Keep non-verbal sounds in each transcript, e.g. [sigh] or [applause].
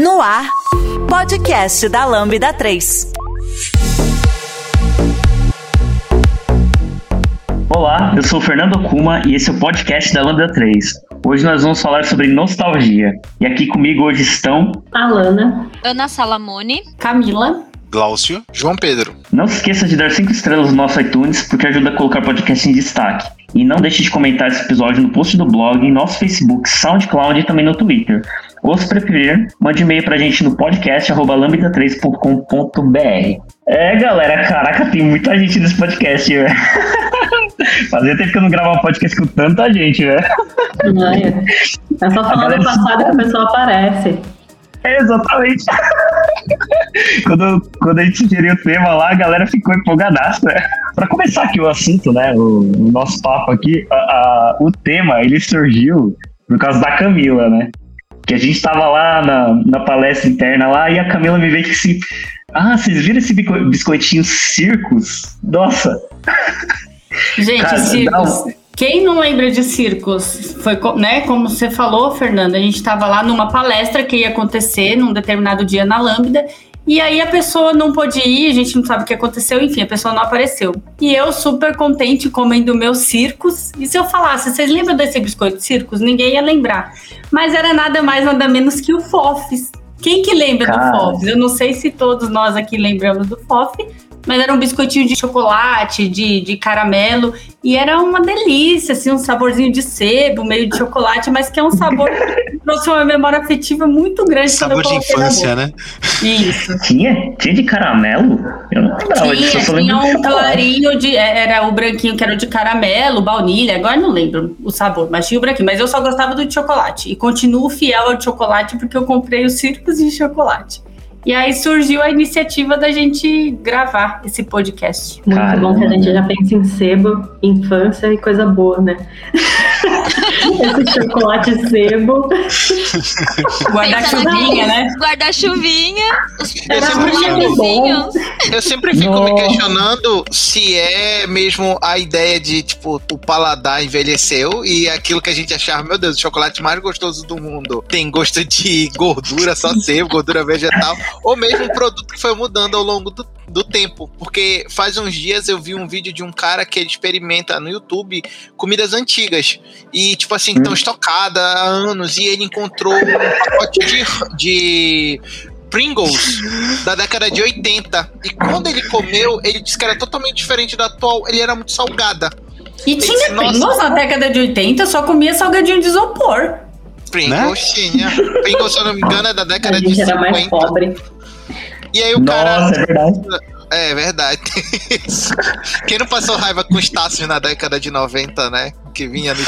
No ar, podcast da Lambda 3. Olá, eu sou o Fernando Kuma e esse é o podcast da Lambda 3. Hoje nós vamos falar sobre nostalgia. E aqui comigo hoje estão Alana, Ana Salamone, Camila, Glaucio, João Pedro. Não se esqueça de dar 5 estrelas no nosso iTunes, porque ajuda a colocar o podcast em destaque. E não deixe de comentar esse episódio no post do blog, em nosso Facebook, SoundCloud e também no Twitter. Ou se preferir, mande e-mail pra gente no podcast lambda3.com.br. É, galera, caraca, tem muita gente nesse podcast, velho. [laughs] Fazia tempo que eu não gravava um podcast com tanta gente, velho. Ai, É só falar do passado que a pessoa aparece. É, exatamente. [laughs] quando, quando a gente sugeriu o tema lá, a galera ficou empolgadaça. Para começar aqui o assunto, né, o, o nosso papo aqui, a- a- o tema, ele surgiu por causa da Camila, né? Que a gente tava lá na, na palestra interna lá e a Camila me veio que assim, ah, vocês viram esse biscoitinho circos? Nossa, [laughs] Gente, Cara, circos. Quem não lembra de circos? Foi, né, como você falou, Fernanda, a gente estava lá numa palestra que ia acontecer num determinado dia na Lambda. E aí a pessoa não pôde ir, a gente não sabe o que aconteceu, enfim, a pessoa não apareceu. E eu super contente comendo meus circos. E se eu falasse, vocês lembram desse biscoito circos? Ninguém ia lembrar. Mas era nada mais, nada menos que o Fofes. Quem que lembra Cara. do Fofes? Eu não sei se todos nós aqui lembramos do Fof, mas era um biscoitinho de chocolate, de, de caramelo, e era uma delícia, assim, um saborzinho de sebo, meio de chocolate, mas que é um sabor que trouxe uma memória afetiva muito grande Sabor de infância, né? Isso. tinha? Tinha de caramelo? Eu não lembrava disso, eu Tinha, só lembro tinha de um clarinho de. é, Era o branquinho que era o de caramelo, baunilha, agora não lembro o sabor, mas tinha o branquinho. Mas eu só gostava do de chocolate. E continuo fiel ao de chocolate porque eu comprei os circos de chocolate. E aí surgiu a iniciativa da gente gravar esse podcast. Muito bom que a gente já pensa em sebo, infância e coisa boa, né? Esse chocolate sebo. Guarda-chuvinha, né? guarda-chuvinha, os Eu sempre, fico, eu sempre fico me questionando se é mesmo a ideia de, tipo, o paladar envelheceu e aquilo que a gente achava, meu Deus, o chocolate mais gostoso do mundo. Tem gosto de gordura, só sebo, gordura vegetal, ou mesmo um produto que foi mudando ao longo do, do tempo. Porque faz uns dias eu vi um vídeo de um cara que ele experimenta no YouTube comidas antigas. E, tipo assim, estão estocadas há anos. E ele encontrou um pacote de, de Pringles da década de 80. E quando ele comeu, ele disse que era totalmente diferente da atual. Ele era muito salgada. E tinha Nossa. Pringles na década de 80, eu só comia salgadinho de isopor. Pringles tinha. Pringles, se eu não me engano, é da A década de gente era mais 50. pobre. E aí o cara. Nossa, é verdade. É verdade. Isso. [laughs] Quem não passou raiva com os na década de 90, né? Que vinha no.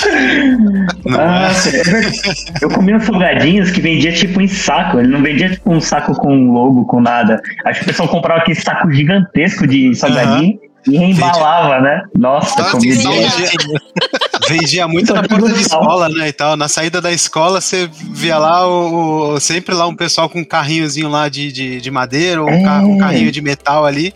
Ah, é verdade. [laughs] Eu comia uns salgadinhos que vendia tipo em saco. Ele não vendia tipo um saco com logo, com nada. Acho que o pessoal comprava aquele saco gigantesco de salgadinho e reembalava, né? Nossa, Nossa, comia. Vendia muito na porta de escola, né, e tal. Na saída da escola, você via lá o, o- sempre lá um pessoal com um carrinhozinho lá de, de, de madeira ou um, ca- um É. carrinho de metal ali,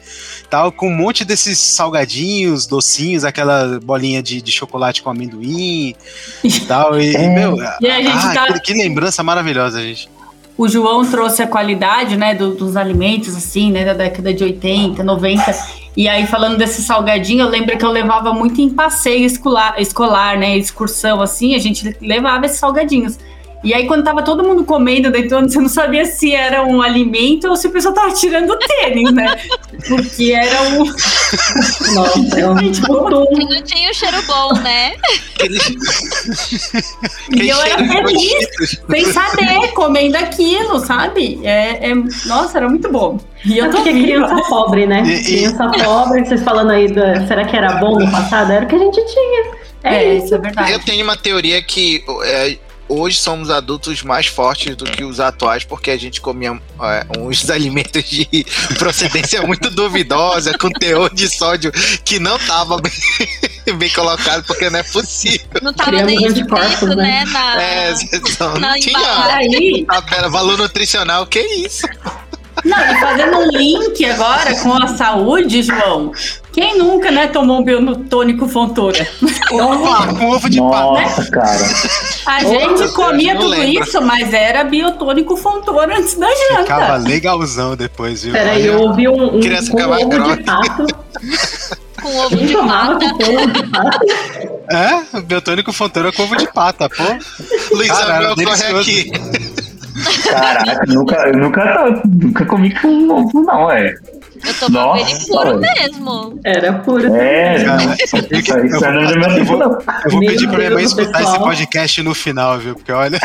tal, com um monte desses salgadinhos, docinhos, aquela bolinha de, de chocolate com amendoim e tal. E, É. meu, E a gente ah, tá- que, que lembrança maravilhosa, gente. O João trouxe a qualidade, né, do- dos alimentos, assim, né, da década de 80, 90. E aí, falando desse salgadinho, eu lembro que eu levava muito em passeio escolar, escolar né, excursão, assim, a gente levava esses salgadinhos. E aí, quando tava todo mundo comendo dentro, do ônibus, você não sabia se era um alimento ou se a pessoa tava tirando o tênis, né? Porque era um... Nossa, é um não tinha o cheiro bom, né? E eu era feliz sem saber, comendo aquilo, sabe? É, é- Nossa, era muito bom. E eu tô porque viva. criança pobre, né? E- e- Criança pobre, vocês falando aí da. Será que era bom no passado? Era o que a gente tinha. É, É, isso. isso é verdade. Eu tenho uma teoria que é, hoje somos adultos mais fortes do que os atuais, porque a gente comia é, uns [laughs] alimentos de procedência muito duvidosa, com teor de sódio que não tava bem, [laughs] bem colocado, porque não é possível. Não tava Criamos nem anticorpos, escrito, né? né? Na, É, [laughs] não na tinha. Aí, tabela, valor nutricional, que isso? Não, e fazendo um link agora com a saúde, João. Quem nunca, né, tomou um biotônico fontura? Opa, [laughs] com ovo de pato. Nossa, cara. A gente comia não tudo lembro. isso, mas era biotônico fontura antes da Ficava janta. legalzão depois, viu? Peraí, eu ouvi um, um Criança com ficava ovo de pato. [laughs] Com ovo de pata. pato? É, biotônico fonteira com ovo de pata, pô. Luiz Cara, Abel corre aqui. Caraca, nunca, eu nunca, nunca comi com ovo, não, é. Eu tomava ele Nossa, puro velho. mesmo. Era puro. É, Cara, isso, eu- eu é eu tempo, vou- não. Eu vou pedir pra minha mãe escutar esse pessoal. podcast no final, viu? Porque olha,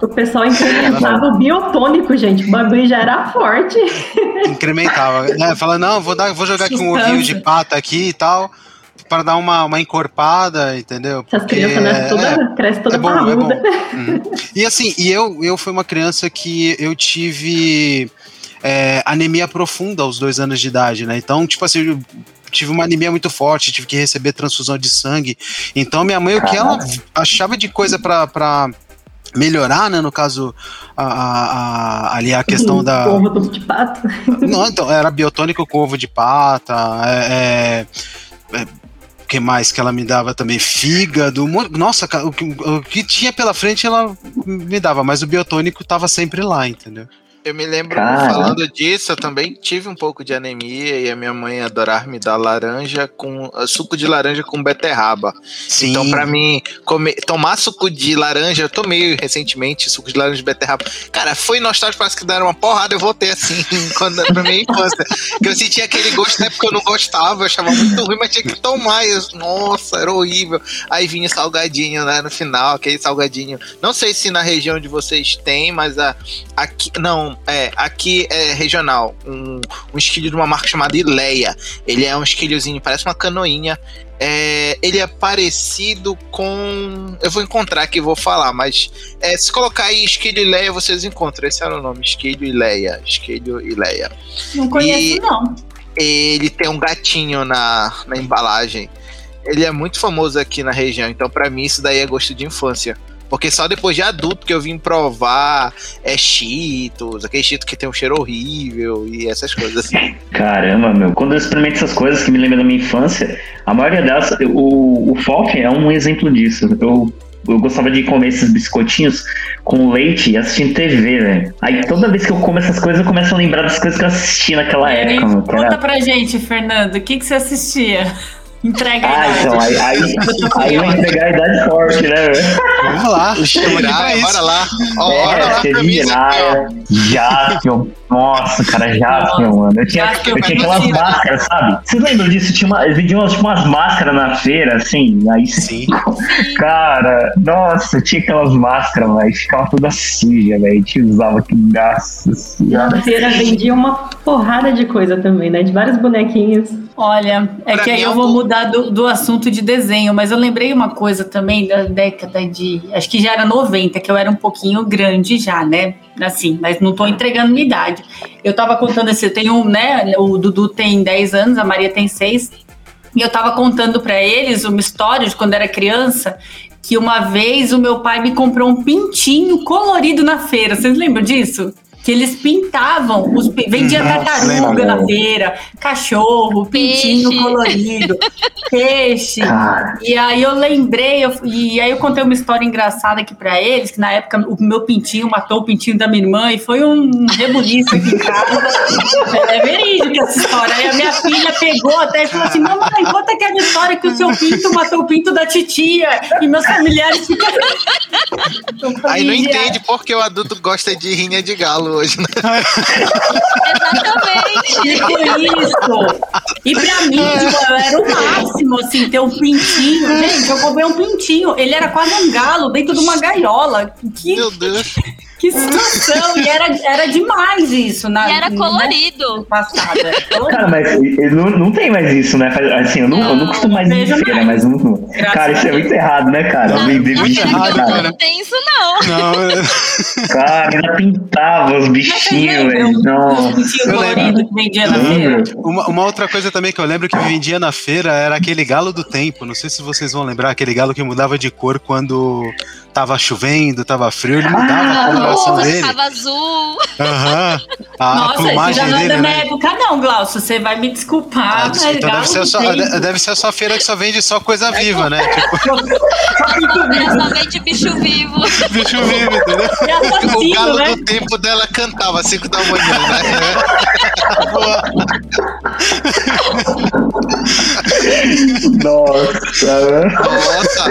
O pessoal incrementava o biotônico, gente. O bagulho já era forte. incrementava. Né? Fala, não, vou, dar, vou jogar aqui um ovinho de pata aqui e tal, para dar uma, uma encorpada, entendeu? Essas Porque crianças nascem é- toda, crescem toda é bom, é. Uhum. E assim, e eu, eu fui uma criança que eu tive é, anemia profunda aos dois anos de idade, né? Então, tipo assim, eu tive uma anemia muito forte, tive que receber transfusão de sangue. Então, minha mãe, o que ela achava de coisa pra. pra melhorar, né, no caso a, a- a- ali a questão [laughs] da Ovo de pato. não, então, era biotônico com ovo de pata, é, é, é, que mais que ela me dava também? Fígado, nossa, o que, o que tinha pela frente ela me dava, mas o biotônico tava sempre lá, entendeu? Eu me lembro, Cara. falando disso, eu também tive um pouco de anemia e a minha mãe adorava me dar laranja com uh, suco de laranja com beterraba. Sim. Então, pra mim, comer, tomar suco de laranja, eu tomei recentemente suco de laranja de beterraba. Cara, foi nostálgico, parece que deram uma porrada, eu voltei assim, [laughs] quando, pra minha infância. Que eu sentia aquele gosto, na época eu não gostava, eu achava muito ruim, mas tinha que tomar. Eu, nossa, era horrível. Aí vinha salgadinho, né, no final, aquele salgadinho. Não sei se na região de vocês tem, mas a, aqui, não, é, aqui é regional. Um, um esquilho de uma marca chamada Ileia. Ele é um esquilhozinho, parece uma canoinha. É, ele é parecido com. Eu vou encontrar aqui, vou falar, mas é, se colocar aí Esquilho e Leia, vocês encontram. Esse era o nome: Esquilho e Leia. Esquilho e Leia. Não conheço, E- não. Ele tem um gatinho na, na embalagem. Ele é muito famoso aqui na região, então pra mim isso daí é gosto de infância. Porque só depois de adulto que eu vim provar é Cheetos, aquele Cheeto que tem um cheiro horrível e essas coisas assim. [laughs] Caramba, meu. Quando eu experimento essas coisas que me lembram da minha infância, a maioria delas, o, o FOF é um exemplo disso. Eu, eu gostava de comer esses biscoitinhos com leite e assistindo TV, velho. Aí toda vez que eu como essas coisas, eu começo a lembrar das coisas que eu assisti naquela E aí, época, meu. que conta era- pra gente, Fernando, o que, que você assistia? Entrega Ah, aí. então, aí, aí, aí vai entregar a idade forte, né, velho? Vamos lá, bora lá. Ó, bora É, lá pra teve mim, aqui, ó. Jiraya, Jaspion. Nossa, cara, Jaspion, mano. Eu tinha, Jaspion, eu tinha aquelas mentira. máscaras, sabe? Vocês lembram disso? Tinha uma, eles vendiam umas, tipo, umas máscaras na feira, assim. Aí Sim. Cara, nossa, tinha aquelas máscaras, velho. Ficava toda suja, velho. A gente usava que nossa senhora. Na feira vendia uma porrada de coisa também, né? De vários bonequinhos. Olha, é Pra que aí é eu vou mudar do, do assunto de desenho, mas eu lembrei uma coisa também da década de. Acho que já era 90, que eu era um pouquinho grande já, né? Assim, mas não tô entregando minha idade. Eu tava contando assim, eu tenho, né? O Dudu tem 10 anos, a Maria tem 6. E eu tava contando pra eles uma história de quando era criança, que uma vez o meu pai me comprou um pintinho colorido na feira. Vocês lembram disso? Que eles pintavam, os, vendia Nossa, tartaruga lembro. na feira, cachorro, pintinho Peixe. colorido, [laughs] peixe. Cara, E aí eu lembrei, eu- e aí eu contei uma história engraçada aqui pra eles, que na época o meu pintinho matou o pintinho da minha irmã e foi um rebuliço aqui em casa. [laughs] É verídico essa história. Aí a minha filha pegou até e falou assim: Mamãe, conta aquela história que o seu pinto matou o pinto da titia e meus familiares ficaram. [laughs] Aí não "Gente, entende porque o adulto gosta de rinha de galo hoje, né? Exatamente. Tipo isso. E pra mim, tipo, era o máximo, assim, ter um pintinho. Gente, eu comprei um pintinho. Ele era quase um galo dentro de uma gaiola. Que, Meu Deus. Que situação. E era, era demais isso. Na, E era na colorido. Passada. [laughs] Cara, mas eh, não, não tem mais isso, né? Assim, eu não, eu não Não, costumo mais ir em feira, mais. mas não. Graças Cara, isso é muito errado, né, cara? Não, Vender muito bichinho, errado, cara. Não tem isso, não. Não, é- Cara, ainda pintava os bichinhos, velho. Um Não. Eu colorido que vendia na feira. Lembro. uma, uma outra coisa também que eu lembro que vendia na feira era aquele galo do tempo. Não sei se vocês vão lembrar, aquele galo que mudava de cor quando tava chovendo, tava frio, ele mudava a coloração Nossa, dele. tava azul. Aham. A, a Nossa, isso plumagem já não é da minha né? época, não, Glaucio. Você vai me desculpar. Ah, mas então deve ser, a tem- deve ser a sua feira que só vende só coisa viva, né? Tipo, [laughs] só vende bicho vivo. [laughs] bicho vivo, entendeu? É O assassino, galo né? do tempo dela cantava às 5 da manhã, né? [laughs] Nossa, Nossa,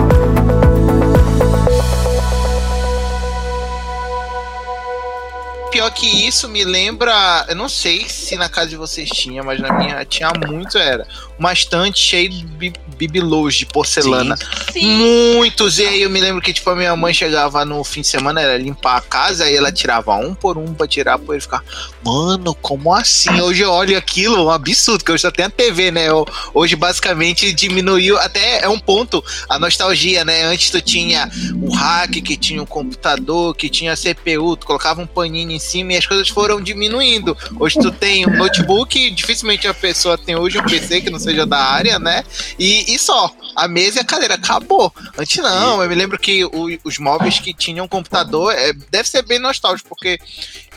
pior que isso me lembra. Eu não sei se na casa de vocês tinha, mas na minha tinha muito, era. Uma estante cheia de bi- bibelôs de porcelana. Sim. Muitos. E aí eu me lembro que, tipo, a minha mãe chegava no fim de semana, era limpar a casa, aí ela tirava um por um pra tirar, pra ele ficar, mano, como assim? Hoje eu olho aquilo, um absurdo, que hoje só tem a TV, né? Eu- Hoje basicamente diminuiu, até é um ponto, a nostalgia, né? Antes tu tinha o hack, que tinha um computador, que tinha CPU, tu colocava um paninho em cima e as coisas foram diminuindo. Hoje tu tem um notebook, dificilmente a pessoa tem hoje um PC que não seja da área, né? E, e só, a mesa e a cadeira, acabou. Antes não, eu me lembro que o- os móveis que tinham computador, é, deve ser bem nostálgico, porque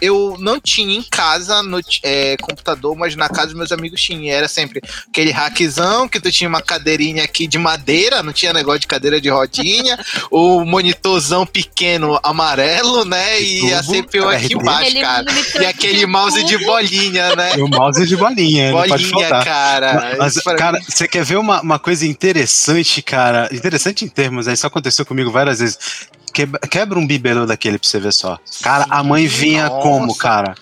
eu não tinha em casa no, é, computador, mas na casa dos meus amigos tinha. Era sempre aquele hackzão que tu tinha uma cadeirinha aqui de madeira, não tinha negócio de cadeira de rodinha, o monitorzão pequeno amarelo, né? E a CPU aqui embaixo, cara. E aquele mouse de bolinha, né? E o mouse de bolinha, Bolinha, cara. Mas, cara, mim- você quer ver uma, uma coisa interessante, cara? Interessante em termos, né? Isso aconteceu comigo várias vezes. Quebra, quebra um bibelô daquele pra você ver só. Cara, a mãe vinha nossa. como, cara?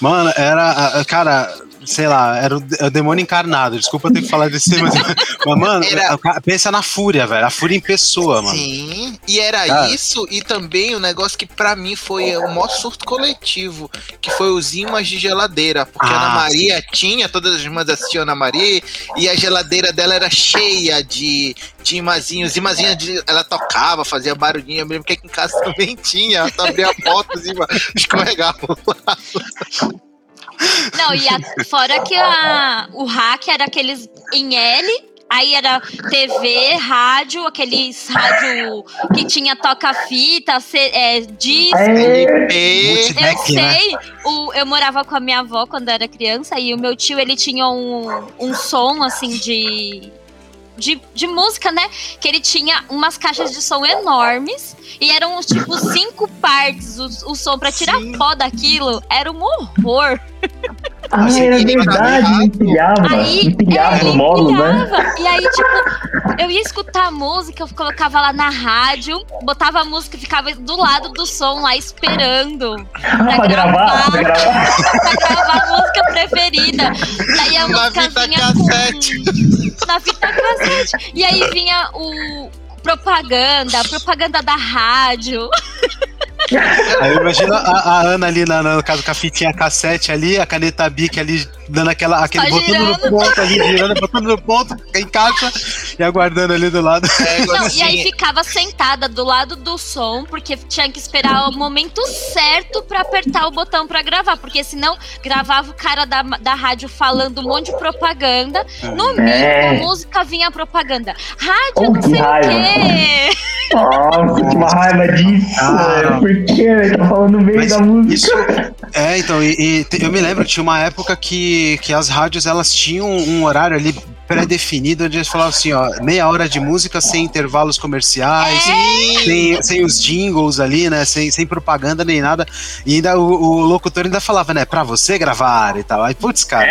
Mano, era. Cara, sei lá, era o, é o demônio encarnado. Desculpa ter que falar desse tema. [laughs] Mas, mano, Era- a- a- pensa na fúria, velho. A fúria em pessoa, mano. Sim, e era Cara. isso, e também o negócio que pra mim foi o maior surto coletivo, que foi os imãs de geladeira, porque a Ah, Ana Maria tinha, todas as irmãs assistiam a Ana Maria, e a geladeira dela era cheia de, de imazinhos, imazinhos de, ela tocava, fazia barulhinho, eu me lembro que aqui em casa [laughs] também tinha, tu abria a porta, os imãs [laughs] escorregavam. Não, e a- fora que a, o hack era aqueles em L, aí era TV, rádio, aqueles rádio que tinha toca-fita, é, disco. É, LP, Eu né? sei, o, eu morava com a minha avó quando era criança e o meu tio ele tinha um, um som assim de, de de música, né? Que ele tinha umas caixas de som enormes e eram tipo cinco partes o, o som pra tirar Sim. pó daquilo era um horror. Ah, era verdade, empilhava. Aí empilhava é, no ele módulo, né? empilhava. E aí, tipo, eu ia escutar a música, eu colocava lá na rádio, botava a música e ficava do lado do som lá esperando Ah, pra gravar, pra gravar. pra gravar a música preferida. Daí a na música fita vinha cassete. com. Na fita cassete. E aí vinha o. Propaganda, propaganda da rádio. Aí imagina a, a Ana ali, na, no caso, com a fitinha cassete ali, a caneta Bic ali, dando aquela, aquele Só botando no girando. ponto ali, girando, botando no ponto, encaixa e aguardando ali do lado. É, Não, assim, e aí ficava sentada do lado do som, porque tinha que esperar o momento certo pra apertar o botão pra gravar, porque senão gravava o cara da, da rádio falando um monte de propaganda, no meio É. da música vinha a propaganda. Rádio Oh, não que sei raiva. o quê. Nossa, que uma raiva disso. Ah. Por que ele tá falando no meio Mas da música? isso- É, então, e, e eu me lembro, tinha uma época que, que as rádios elas tinham um horário ali pré-definido, onde eles falavam assim, ó, meia hora de música sem intervalos comerciais, sem, sem os jingles ali, né, sem, sem propaganda nem nada, e ainda o, o locutor ainda falava, né, pra você gravar e tal, aí, putz, cara,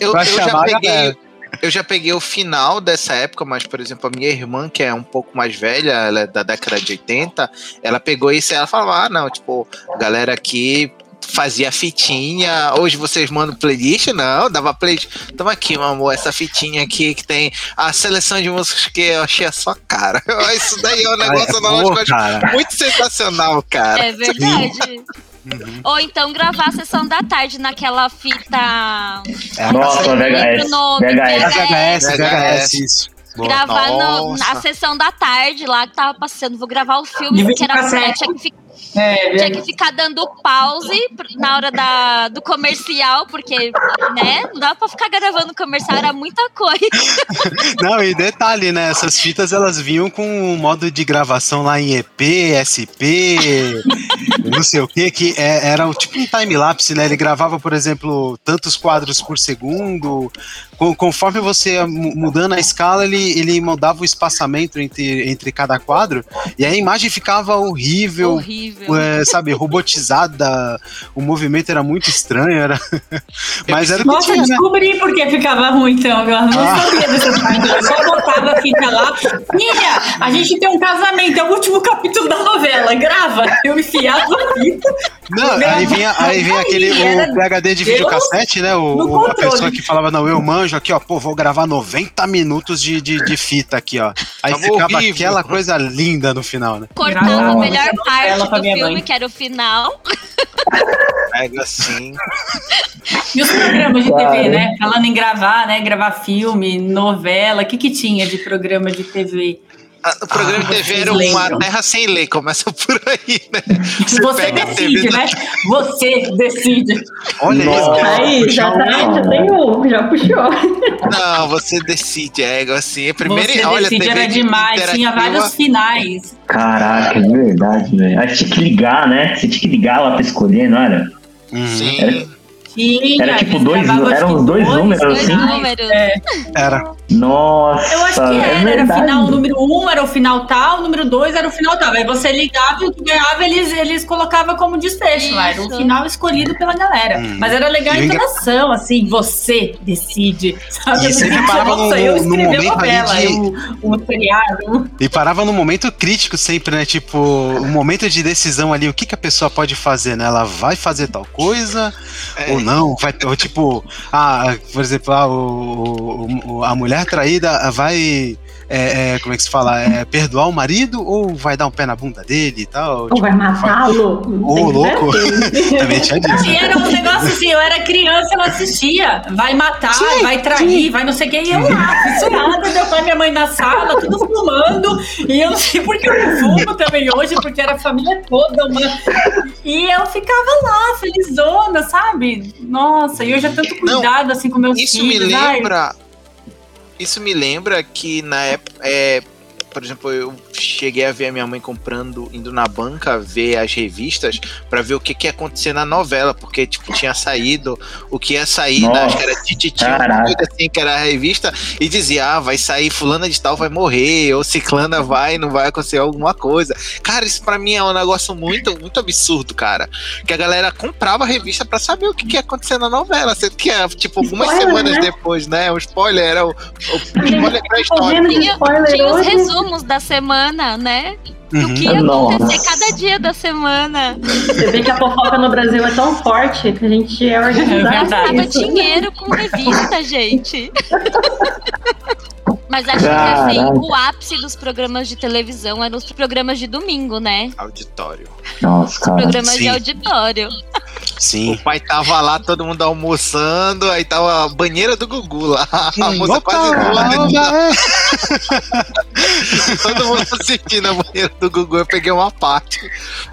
eu, Pra eu já chamar a peguei. Eu já peguei o final dessa época, mas, por exemplo, a minha irmã, que é um pouco mais velha, ela é da década de 80, ela pegou isso e ela falava: ah, não, tipo, galera aqui fazia fitinha. Hoje vocês mandam playlist? Não, dava playlist. Toma aqui, meu amor, essa fitinha aqui que tem a seleção de músicas que eu achei a sua cara. [laughs] Isso daí é um [laughs] negócio Ai, analógico cara. muito sensacional, cara. É verdade. Ou então gravar a sessão da tarde naquela fita. É, Nossa, VHS. o nome, VHS. VHS, VHS. VHS, isso. Boa. Gravar no- na sessão da tarde lá que tava passando. Vou gravar o filme, De porque era, videocassete. tinha, que É, tinha que ficar dando pause na hora da, do comercial, porque, né? Não dava pra ficar gravando comercial, era muita coisa. [laughs] Não, e detalhe, né? Essas fitas elas vinham com um modo de gravação lá em EP, SP, não sei o que, que é- era tipo um time-lapse, né? Ele gravava, por exemplo, tantos quadros por segundo. Conforme você mudando a escala, ele, ele mudava o espaçamento entre, entre cada quadro, e a imagem ficava horrível. Horrível. É, sabe, robotizada, o movimento era muito estranho, era... [laughs] mas era Nossa, tinha, né? descobri por que ficava ruim, então. Eu não Ah. sabia. Eu só botava a fita lá. Filha, a gente tem um casamento, é o último capítulo da novela. Grava. Eu enfiava a fita. Não, aí vinha, aí vinha aquele o PHD de videocassete, né? O, a pessoa que falava, não, eu manjo aqui, ó, pô, vou gravar 90 minutos de, de, de fita aqui, ó. Aí Tava ficava horrível. aquela coisa linda no final, né? Cortava a melhor parte do filme, mãe. que era o final. Pega assim. E os programas de Claro. TV, né? Falando em gravar, né? Gravar filme, novela. O que, que tinha de programa de TV? O programa Ah, de TV era uma lembram. terra sem lei, começa por aí, né? Você, a decide, TV né? Você decide. Olha Nossa. isso. Aí, já, tá, já tem um, já puxou. Não, você decide, é assim. Primeiro, Você olha, decide, TV era demais. Tinha vários finais. Caraca, é verdade, velho. Aí tinha que ligar, né? Você tinha que ligar lá pra escolher, não era? Sim. Tinha. Era tipo dois- eram que uns dois números, Dois assim? números. É, Era. Nossa, eu acho que é era. Era verdade. final número um, era o final tal, número dois era o final tal. Aí você ligava e o que ganhava, eles, eles colocavam como desfecho lá. Era o Isso. final escolhido pela galera. Hum. Mas era legal a E o engra- interação, assim, você decide. Sabe? E Assim, parava no- eu no escrevi a momento novela, de- eu- o seriado. E parava num momento crítico sempre, né? Tipo, um momento de decisão ali, o que, que a pessoa pode fazer, né? Ela vai fazer tal coisa É. ou não? Vai, ou tipo, ah, por exemplo, ah, o, o- a mulher traída vai. é, é, como é que se fala? É, perdoar o marido ou vai dar um pé na bunda dele e tal? Ou Tipo, vai matá-lo? Que louco. assim. [laughs] também tinha disso. E era um negócio assim, eu era criança, eu assistia. Vai matar, vai trair, vai não sei o que. E eu lá, fissurada, meu pai e minha mãe na sala, tudo fumando. E eu não sei porque eu fumo também hoje, porque era a família toda. Uma... E eu ficava lá, felizona, sabe? Nossa, e hoje é tanto cuidado assim com meus Isso me filhos. ai, lembra. Isso me lembra que na época. É, por exemplo, eu cheguei a ver a minha mãe comprando, indo na banca ver as revistas pra ver o que, que ia acontecer na novela, porque tipo, tinha saído o que ia sair, né, acho que era Tititi, assim, que era a revista, e dizia, ah, vai sair fulana de tal vai morrer, ou ciclana vai, não vai acontecer alguma coisa. Cara, isso pra mim é um negócio muito, muito absurdo, cara. Que a galera comprava a revista pra saber o que, que ia acontecer na novela, sendo que, é, tipo, algumas Spoiler, semanas né? depois, né, o spoiler era o, o spoiler vendo de Tinha, tinha os resumos da semana, né? Do Uhum. que ia Nossa. acontecer cada dia da semana. Você vê que a fofoca no Brasil é tão forte que a gente é É organizado. Gastava dinheiro com revista, gente. [laughs] Mas acho que assim, Caraca. o ápice dos programas de televisão eram os programas de domingo, né? Auditório. Nossa, cara. Programas de sim. auditório. Sim. O pai tava lá, todo mundo almoçando, aí tava a banheira do Gugu lá. [laughs] A moça Opa, quase voando. é. [laughs] Todo mundo assistindo a banheira do Gugu. Eu peguei uma parte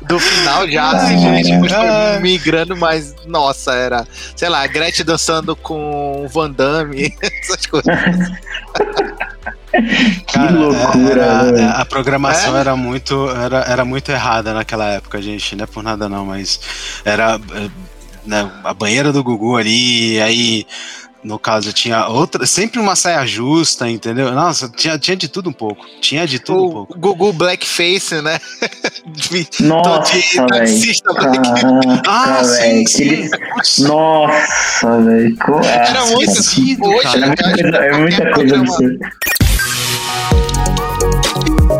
do final já, Ai, assim, gente, migrando, mas nossa, era, sei lá, a Gretchen dançando com o Van Damme, [laughs] essas coisas. [laughs] Que loucura, era- velho. a, programação É? era muito era, era muito errada naquela época, gente. Não é por nada não, mas era eh, né, a banheira do Gugu ali, aí no caso tinha outra, sempre uma saia justa, entendeu? Nossa, tinha, tinha de tudo um pouco. Tinha de tudo um O pouco. Gugu Blackface, né? [laughs] De- Nossa, de taxista Ah, sim, velho. sim. Nossa, velho. Era muito cara. assim, hoje, Era muita coisa, é muita coisa absurda.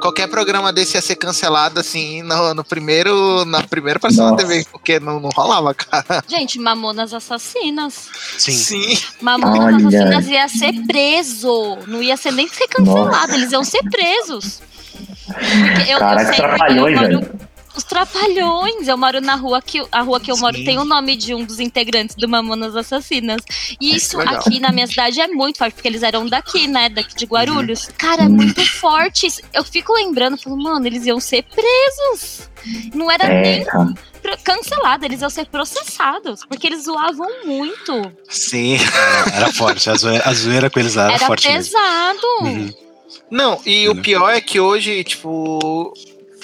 Qualquer programa desse ia ser cancelado, assim, no, no primeiro. Na primeira na Nossa. TV, porque não, não rolava, cara. Gente, Mamonas Assassinas. Sim. Sim. Mamonas Olha. Assassinas ia ser preso. Não ia ser nem ser cancelado, Nossa. eles iam ser presos. Porque eu, Caraca, eu sei, porque trapalhões, eu moro- velho. Os Trapalhões. Eu moro na rua que a rua que eu moro Sim. tem o nome de um dos integrantes do Mamonas Assassinas. E isso legal. aqui na minha cidade é muito forte, porque eles eram daqui, né? Daqui de Guarulhos. Uhum. Cara, é muito forte. Eu fico lembrando, falo, mano, eles iam ser presos. Não era É, nem cancelado, eles iam ser processados, porque eles zoavam muito. Sim. [laughs] Era forte, a zoeira, a zoeira com eles lá era, Era forte mesmo. pesado. Uhum. Não, e o pior é que hoje, tipo.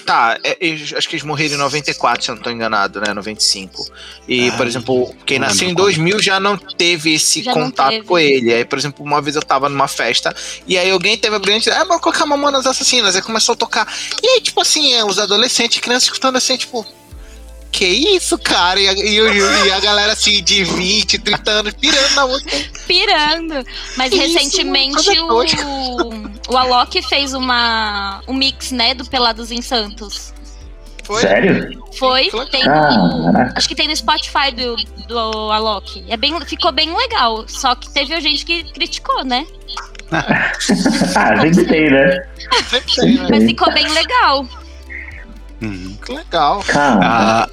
Tá, é, acho que eles morreram em 94, se eu não tô enganado, né? 95. E, Ah, por exemplo, quem nasceu em lembro 2000 já não teve esse Já contato teve. com ele. Aí, por exemplo, uma vez eu tava numa festa e aí alguém teve a brilhante ideia, ah, vamos colocar Mamonas Assassinas. Aí começou a tocar. E aí, tipo assim, é, os adolescentes, crianças escutando assim, tipo. Que isso, cara? E a, e e a galera assim de 20, 30 anos pirando na música. Pirando. Mas Que isso, recentemente coisa o, [laughs] o Alok fez uma, um mix, né, do Pelados em Santos. Foi? Sério? Foi, tem Caraca. acho que tem no Spotify do, do Alok. É bem, ficou bem legal. Só que teve gente que criticou, né? [laughs] ah, sempre tem, né? Sempre tem, né? Mas ficou bem legal. Que legal. Cara, Ah,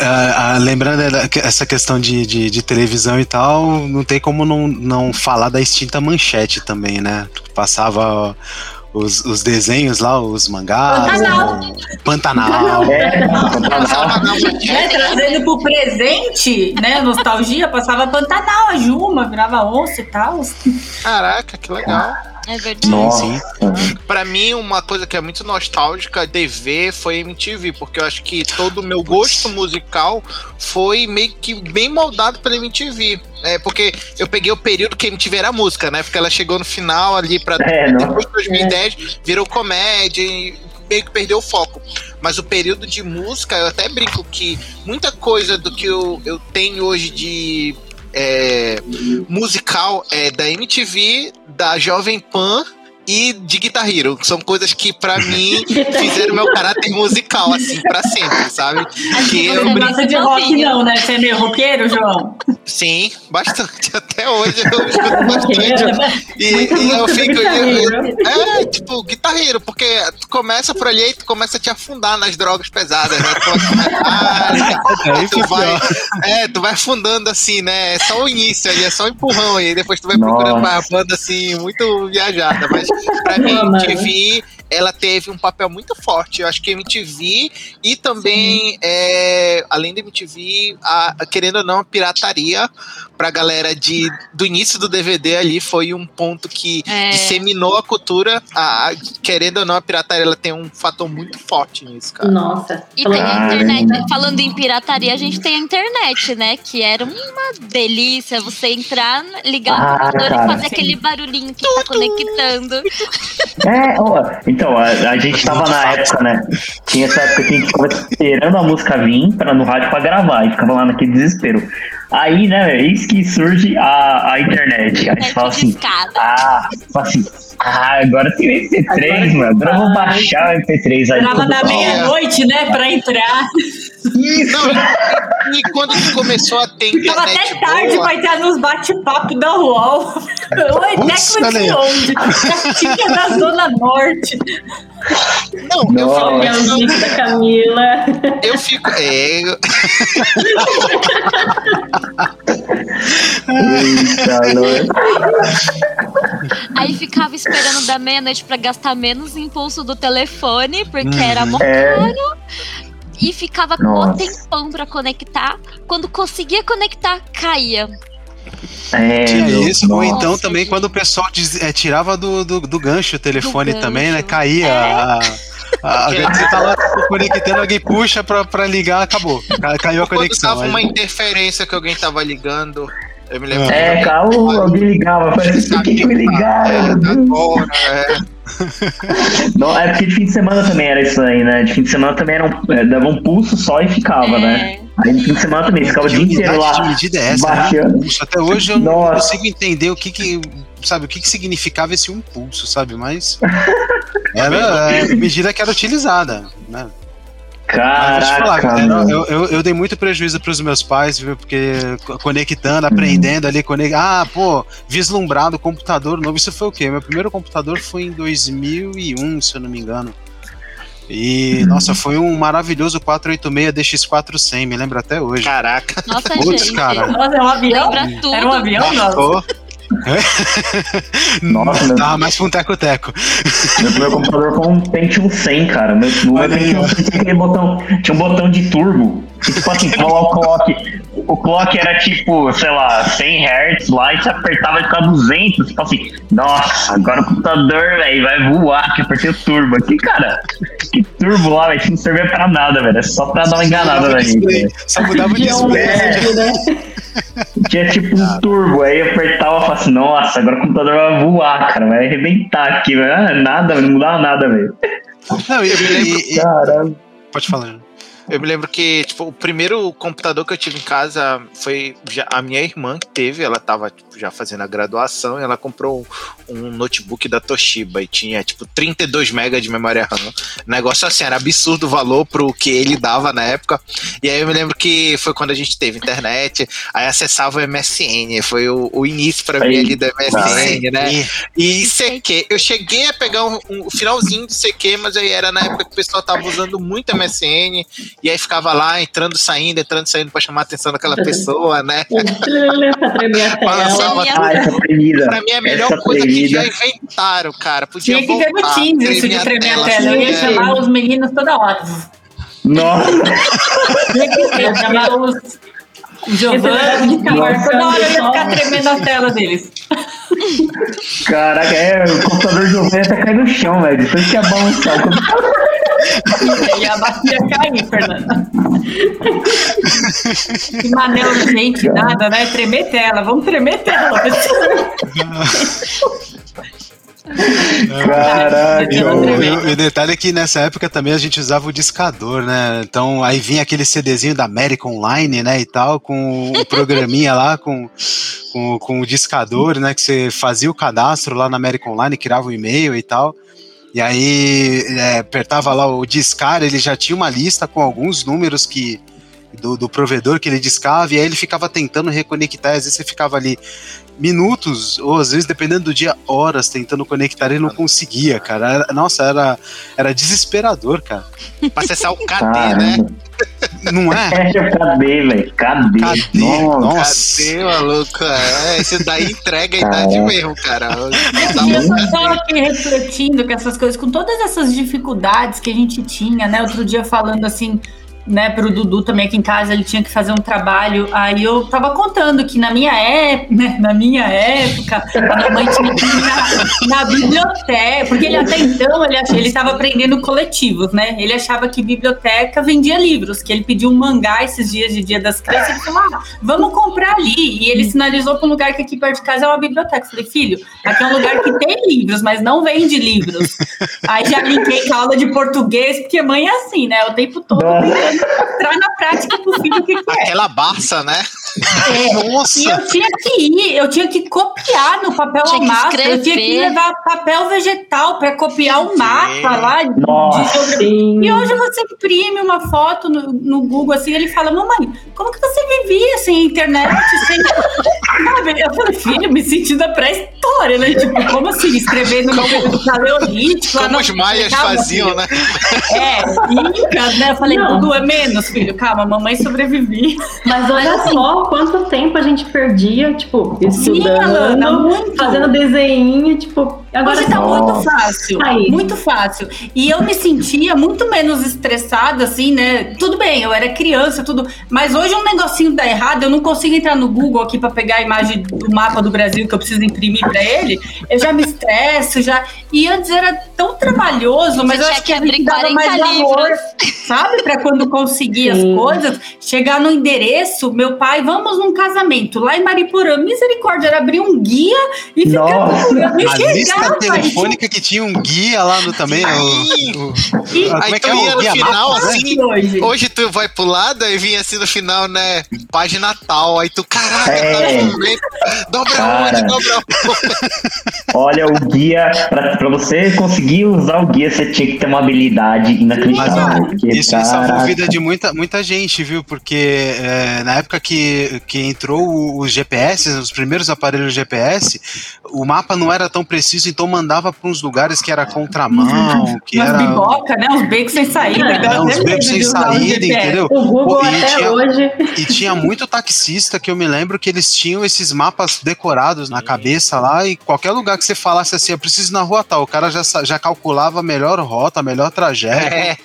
ah, ah, lembrando essa questão de, de, de televisão e tal, não tem como não, não falar da extinta manchete também, né? Passava os, os desenhos lá, os mangás, Pantanal. o Pantanal. é, Né, manchete. trazendo pro presente, né? Nostalgia, passava Pantanal, a Juma, virava onça e tal. Caraca, que legal. É verdade. Nossa. Pra mim, uma coisa que é muito nostálgica de ver foi MTV, porque eu acho que todo o meu gosto musical foi meio que bem moldado pela MTV. É, porque eu peguei o período que a MTV era música, né? Porque ela chegou no final ali pra É, depois de 2010, virou comédia e meio que perdeu o foco. Mas o período de música, eu até brinco que muita coisa do que eu, eu tenho hoje de é, musical é da MTV, da Jovem Pan e de Guitar Hero. que São coisas que, pra [laughs] mim, fizeram meu caráter musical, assim, pra sempre, sabe? Que Você eu não brinco. gosta de rock, não, né? Você é meio roqueiro, João? Sim, bastante. Até hoje eu [laughs] escuto bastante. E, Muita e eu fico. eu- é, tipo, guitarreiro, porque tu começa por ali e tu começa a te afundar nas drogas pesadas, né? Tu, começa- [laughs] Aí tu fica vai, é, tu vai afundando assim, né? É só o início ali, é só o empurrão aí. Depois tu vai Nossa. procurando uma banda assim, muito viajada. Mas pra mim, Ah, mano. MTV, ela teve um papel muito forte. Eu acho que MTV e também, é, além da MTV, a, a- querendo ou não, a pirataria pra galera de, do início do DVD ali foi um ponto que É. disseminou a cultura. A, a- querendo ou não, a pirataria ela tem um fator muito forte nisso, cara. Nossa. E Falando- tem a internet. Falando em pirataria, a gente tem a internet, né? Que era uma delícia você entrar, ligar Ah, o computador cara. e fazer Sim. aquele barulhinho que tá conectando. É, ó, então, a, a gente tava na época, né? Tinha essa época que a gente ficava esperando a música vir pra, no rádio pra gravar e ficava lá naquele desespero. Aí, né, eis que surge a, a internet. Aí você fala assim, ah, fala assim, ah, agora tem MP3, Agora mano. Agora eu vou baixar o MP3 aí. Da bom. meia-noite, né? Pra entrar. Isso! Não, e, quando começou a ter internet até tarde boa, pra entrar nos bate-papos da UOL. Oi, técnico de onde? Tinha da Zona Norte. não, eu Nossa. fico Olha o pensando- vídeo da Camila. Eu fico. É, eu- Eita. Aí ficava esperando da meia-noite pra gastar menos impulso do telefone, porque Uhum. era mó É. caro. E ficava com um tempão pra conectar. Quando conseguia conectar, caía. É, Tinha isso, ou então Nossa, também gente. quando o pessoal diz- é, tirava do, do, do gancho o telefone Do também, né? gancho. Caía. É. A, a, a- você tá lá conectando, alguém puxa pra, pra ligar, acabou. Ca- Caiu a quando conexão. tava uma interferência que alguém tava ligando. Eu me lembro. É, que- cara, ô, alguém ligava, parece por que que me ligaram? Deus? Agora, é. [laughs] Não, é porque de fim de semana também era isso aí, né? De fim de semana também era um, é, dava um pulso só e ficava, né? Aí de fim de semana também, ficava o Que dia inteiro lá. de medida é essa? né? baixando. Até hoje eu não Nossa. consigo entender o que que, sabe, o que que significava esse um pulso, sabe? Mas [laughs] era a medida que era utilizada, né? Caraca, cara, mano. eu, eu, eu dei muito prejuízo pros meus pais, viu? Porque co- conectando, aprendendo ali, conect... ah, pô, vislumbrado, computador novo. Isso foi o quê? Meu primeiro computador foi em 2001, se eu não me engano. E, nossa, foi um maravilhoso 486 DX400, me lembro até hoje. Caraca. Nossa, Putz, gente. cara. Nossa, é um avião? Lembra tudo. Era um avião, não? [laughs] Nossa, meu- Tava mais pra um teco-teco. Meu, meu computador foi um Pentium 100, cara. Meu, meu Pentium 100 tinha aquele botão, tinha um botão de turbo. Que, tipo assim, [laughs] o clock. O clock era tipo, sei lá, 100 Hz lá e você apertava e ficava 200. Tipo assim, nossa, agora o computador, velho, vai voar. Que apertei o turbo aqui, cara. Que turbo lá, velho, isso não servia pra nada, velho. É só pra dar uma enganada na gente. velho. Só mudava o display. É. né? Tinha tipo um turbo, aí eu apertava e assim, nossa, agora o computador vai voar, cara, vai arrebentar aqui, velho. Ah, nada, não mudava nada, velho. Não, e- e- e- Caramba. pode falar. Eu me lembro que, tipo, o primeiro computador que eu tive em casa foi já a minha irmã que teve, ela tava tipo, já fazendo a graduação e ela comprou um, um notebook da Toshiba e tinha, tipo, 32 MB de memória RAM. Negócio assim, era absurdo o valor pro que ele dava na época. E aí eu me lembro que foi quando a gente teve internet, aí acessava o MSN, foi o, o início pra mim ali do MSN, né? E- E CQ, eu cheguei a pegar um, um finalzinho do CQ, mas aí era na época que o pessoal tava usando muito MSN, e aí ficava lá entrando, saindo, entrando, saindo pra chamar a atenção daquela [laughs] pessoa, né? Pra tremer a Balançava tela. tudo. Ah. Pra mim é a melhor essa coisa que tremida. já inventaram, cara. Podia Tinha que ter no voltar, Teams isso de tremer a tela. Eu ia assim, é. chamar os meninos toda hora. Nossa, [laughs] Tinha que chamava os. o Giovanni, toda hora eu ia ficar tremendo a tela deles. Caraca, é, o computador de ovelha até cai no chão, velho. Depois que ia balançar o computador. E a bacia cair, Fernanda. Que mané urgente, nada, né? Tremer tela, vamos tremer tela. [laughs] Caraca, Eu- O, detalhe é que nessa época também a gente usava o discador, né? Então aí vinha aquele CDzinho da América Online, né? E tal, com o programinha lá, com, com, com o discador, né? Que você fazia o cadastro lá na América Online, criava o e-mail e tal. E aí é, apertava lá o discar, ele já tinha uma lista com alguns números que. Do, do provedor que ele discava, e aí ele ficava tentando reconectar, às vezes você ficava ali minutos, ou às vezes, dependendo do dia, horas tentando conectar, ele não conseguia, cara. Era- nossa, era, era desesperador, cara. Pra acessar o KD, né? Não é? [laughs] É, cadê, velho? Cadê? Cadê? Nossa. Cadê, maluco? É, esse daí entrega a idade mesmo, cara. E eu tô só aqui refletindo com essas coisas, com todas essas dificuldades que a gente tinha, né? Outro dia falando assim, né, pro Dudu também aqui em casa, ele tinha que fazer um trabalho. Aí eu tava contando que na minha época, [laughs] né, na minha época, a minha mãe tinha que ir na, na biblioteca, porque ele até então ele, ach- ele tava aprendendo coletivos, né? Ele achava que biblioteca vendia livros, que ele pediu um mangá esses dias de Dia das Crianças, ele falou: ah, vamos comprar ali. E ele sinalizou para um lugar que aqui perto de casa é uma biblioteca. Eu falei, filho, aqui é um lugar que tem livros, mas não vende livros. Aí já linkei com a aula de português, porque mãe é assim, né? O tempo todo mostrar na prática pro filho o que, que é. Aquela Barça, né? É, E Nossa! eu tinha que ir, eu tinha que copiar no papel Tinha massa, eu tinha que escrever. levar papel vegetal para copiar o mapa lá de Nossa. Sim. E hoje você imprime uma foto no, no Google assim, ele fala, mamãe, como que você vivia sem internet, sem. [laughs] Sabe? Eu falei, filho, me senti da pré-história, né? Tipo, como assim? Escrevendo no período paleolítico. Como os maias faziam, né? É, Incas, né? Eu falei, Não. Dudu, é menos, filho. Calma, mamãe sobrevivi. Mas olha assim- só quanto tempo a gente perdia, tipo, estudando, muito. fazendo desenho, tipo, Agora Hoje tá muito Nossa. fácil, Aí. muito fácil. E eu me sentia muito menos estressada, assim, né? Tudo bem, eu era criança, tudo. Mas hoje um negocinho dá errado, eu não consigo entrar no Google aqui pra pegar a imagem do mapa do Brasil que eu preciso imprimir pra ele. Eu já me estresso, já. E antes era tão trabalhoso, mas Você eu acho que que abrir dava mais 40 valor, livros. sabe? Pra quando conseguir Sim. as coisas, chegar no endereço, meu pai, vamos num casamento lá em Mariporã. Misericórdia, era abrir um guia e ficar. Me A lista chegava, telefônica que tinha um guia lá no também. Sim. O, o, E- como Aí é que tu é ia o no guia final, mapas, né? assim, hoje. Hoje tu vai pro lado e vinha assim no final, né? Página tal. Aí tu, caraca, É. tá no momento. Dobra Cara. onde, dobra onde. [laughs] Olha, o guia, pra, pra você conseguir usar o guia, você tinha que ter uma habilidade Mas inacreditável. ó, porque, isso aí de muita, muita gente, viu? Porque é, na época que, que entrou os GPS, os primeiros aparelhos GPS, o mapa não era tão preciso, então mandava para uns lugares que era contramão, que Umas era. biboca, né? Uns becos sem saída. É, certeza becos sem saída, entendeu? O Google e até tinha- hoje. E tinha muito taxista que eu me lembro que eles tinham esses mapas decorados na cabeça lá e qualquer lugar que você falasse assim, eu preciso ir na rua tal, o cara já, já calculava a melhor rota, a melhor trajeto, É,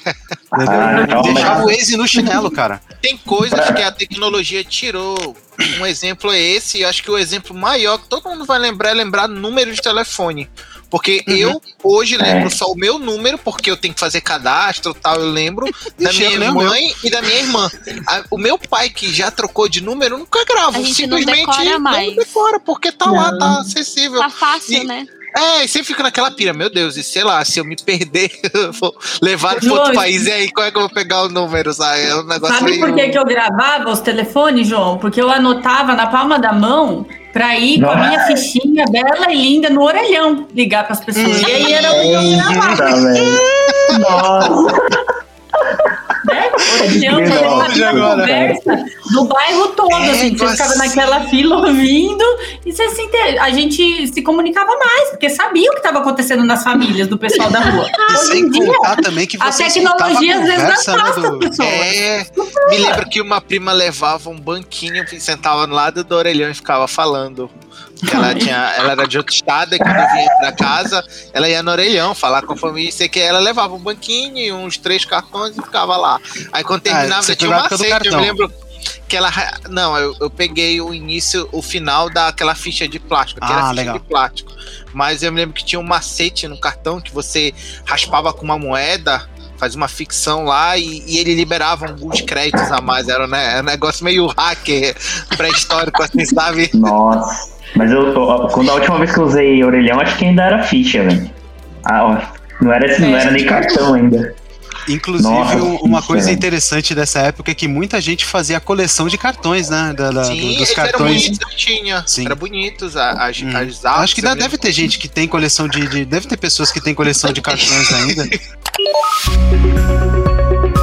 entendeu? Ah, não, Deixava mas- o Waze no chinelo, cara. tem coisas que a tecnologia tirou. Um exemplo é esse, e eu acho que o exemplo maior que todo mundo vai lembrar é lembrar número de telefone. Porque Uhum. eu hoje É. lembro só o meu número, porque eu tenho que fazer cadastro e tal, eu lembro [laughs] da minha mãe e da minha irmã. A- o meu pai, que já trocou de número, nunca grava. Gente não Simplesmente decora mais. não decora, porque tá lá, Não. tá acessível. Tá fácil, E- né? É, e sempre fica naquela pira, meu Deus, e sei lá, se eu me perder, [laughs] eu vou levar para outro país, e aí, como é que eu vou pegar o número, sabe? É um negócio Sabe meio... por que, que eu gravava os telefones, João? Porque eu anotava na palma da mão pra ir com a Nossa. minha fichinha bela e linda no orelhão ligar pras pessoas. E aí era onde eu gravava, a conversa do bairro todo, É, assim. Você ficava naquela fila ouvindo e você se inte- a gente se comunicava mais, porque sabia o que estava acontecendo nas famílias do pessoal da rua. [laughs] E Hoje sem em dia, contar também que a você escutava tecnologia a às vezes né, afasta do- as pessoas. É, me lembro que uma prima levava um banquinho e sentava no lado do orelhão e ficava falando. Que ela, tinha, ela era de outro estado e quando vinha pra casa, ela ia no orelhão falar com a família. Sei que ela levava um banquinho e uns três cartões e ficava lá. Aí quando terminava, Ah, você tinha pegou um a época do macete. Eu cartão. me lembro que ela. Não, eu, eu peguei o início, o final daquela ficha de plástico, que era Ah, ficha legal. de plástico. Mas eu me lembro que tinha um macete no cartão que você raspava com uma moeda faz uma ficção lá e, e ele liberava alguns créditos a mais. Era né, era um negócio meio hacker [laughs] pré-histórico, assim, sabe? Nossa. Mas eu, eu- quando a última vez que eu usei orelhão, acho que ainda era ficha, velho. Ah, ó, não era, esse- não era nem cartão ainda. Inclusive, Nossa, um- uma coisa interessante dessa época é que muita gente fazia coleção de cartões, né? Da, da- Sim, do- dos cartões. bonitos, eu tinha. Sim. Eram bonitos a- as, Hum. as artes. Acho que ainda deve ter gente que tem coleção de, de- Deve ter pessoas que têm coleção de cartões ainda. [laughs]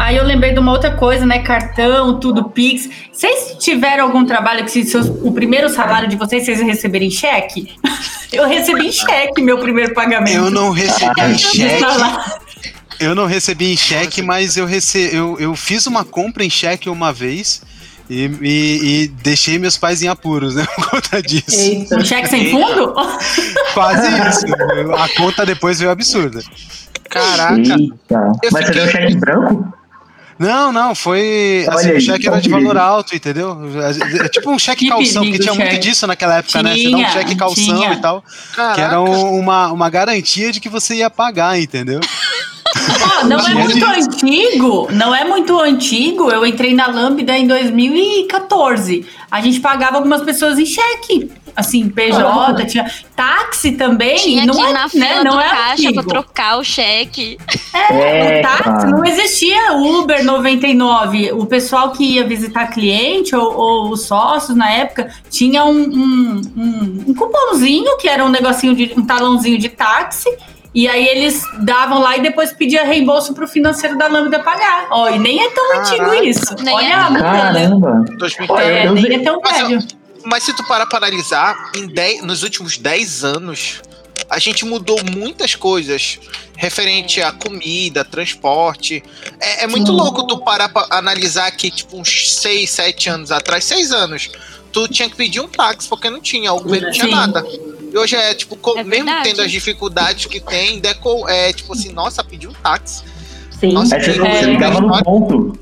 Aí eu lembrei de uma outra coisa, né? Cartão, tudo Pix. Vocês tiveram algum trabalho que seus- o primeiro salário de vocês vocês receberem em cheque? [laughs] Eu recebi em cheque meu primeiro pagamento. Eu não recebi em [laughs] cheque. Eu não recebi em cheque, mas eu, rece... eu, eu fiz uma compra em cheque uma vez e, e- e deixei meus pais em apuros, né? [laughs] Por conta disso. Eita. Um cheque sem fundo? Quase isso. A conta depois veio absurda. Caraca. Eita. Eu Mas você deu cheque branco? Não, não, foi. Olha Assim, o cheque era de valor alto, entendeu? É tipo um cheque Que calção, que tinha muito cheque. disso naquela época, né? Você dá um Tinha, cheque calção tinha. e tal. Caraca. Que era um- uma, uma garantia de que você ia pagar, entendeu? Ó, não é muito antigo, não é muito antigo. Eu entrei na Lambda em 2014. A gente pagava algumas pessoas em cheque. Assim, PJ, tinha táxi também. Tinha não é, na fila né, do não é caixa antigo. pra trocar o cheque. É, O táxi cara. não existia Uber 99. O pessoal que ia visitar cliente ou, ou os sócios na época tinha um, um, um, um cupomzinho que era um negocinho de um talãozinho de táxi E aí eles davam lá e depois pedia reembolso pro financeiro da Lambda pagar. Ó, e nem é tão Caraca. antigo isso. Nem Olha é. a mudança. Caramba. 2010. Olha, É, eu nem é tão Mas velho. Mas se tu parar pra analisar, em dez- nos últimos 10 anos, a gente mudou muitas coisas referente a comida, transporte. É, é muito Sim. louco tu parar pra analisar que, tipo, uns 6, 7 anos atrás, 6 anos, tu tinha que pedir um táxi porque não tinha, o Uber não tinha Sim. nada. E hoje é, tipo, É mesmo verdade. tendo as dificuldades que tem, deco- é tipo assim, nossa, pedir um táxi. Sim. Nossa, você, que- você É. ligava no ponto.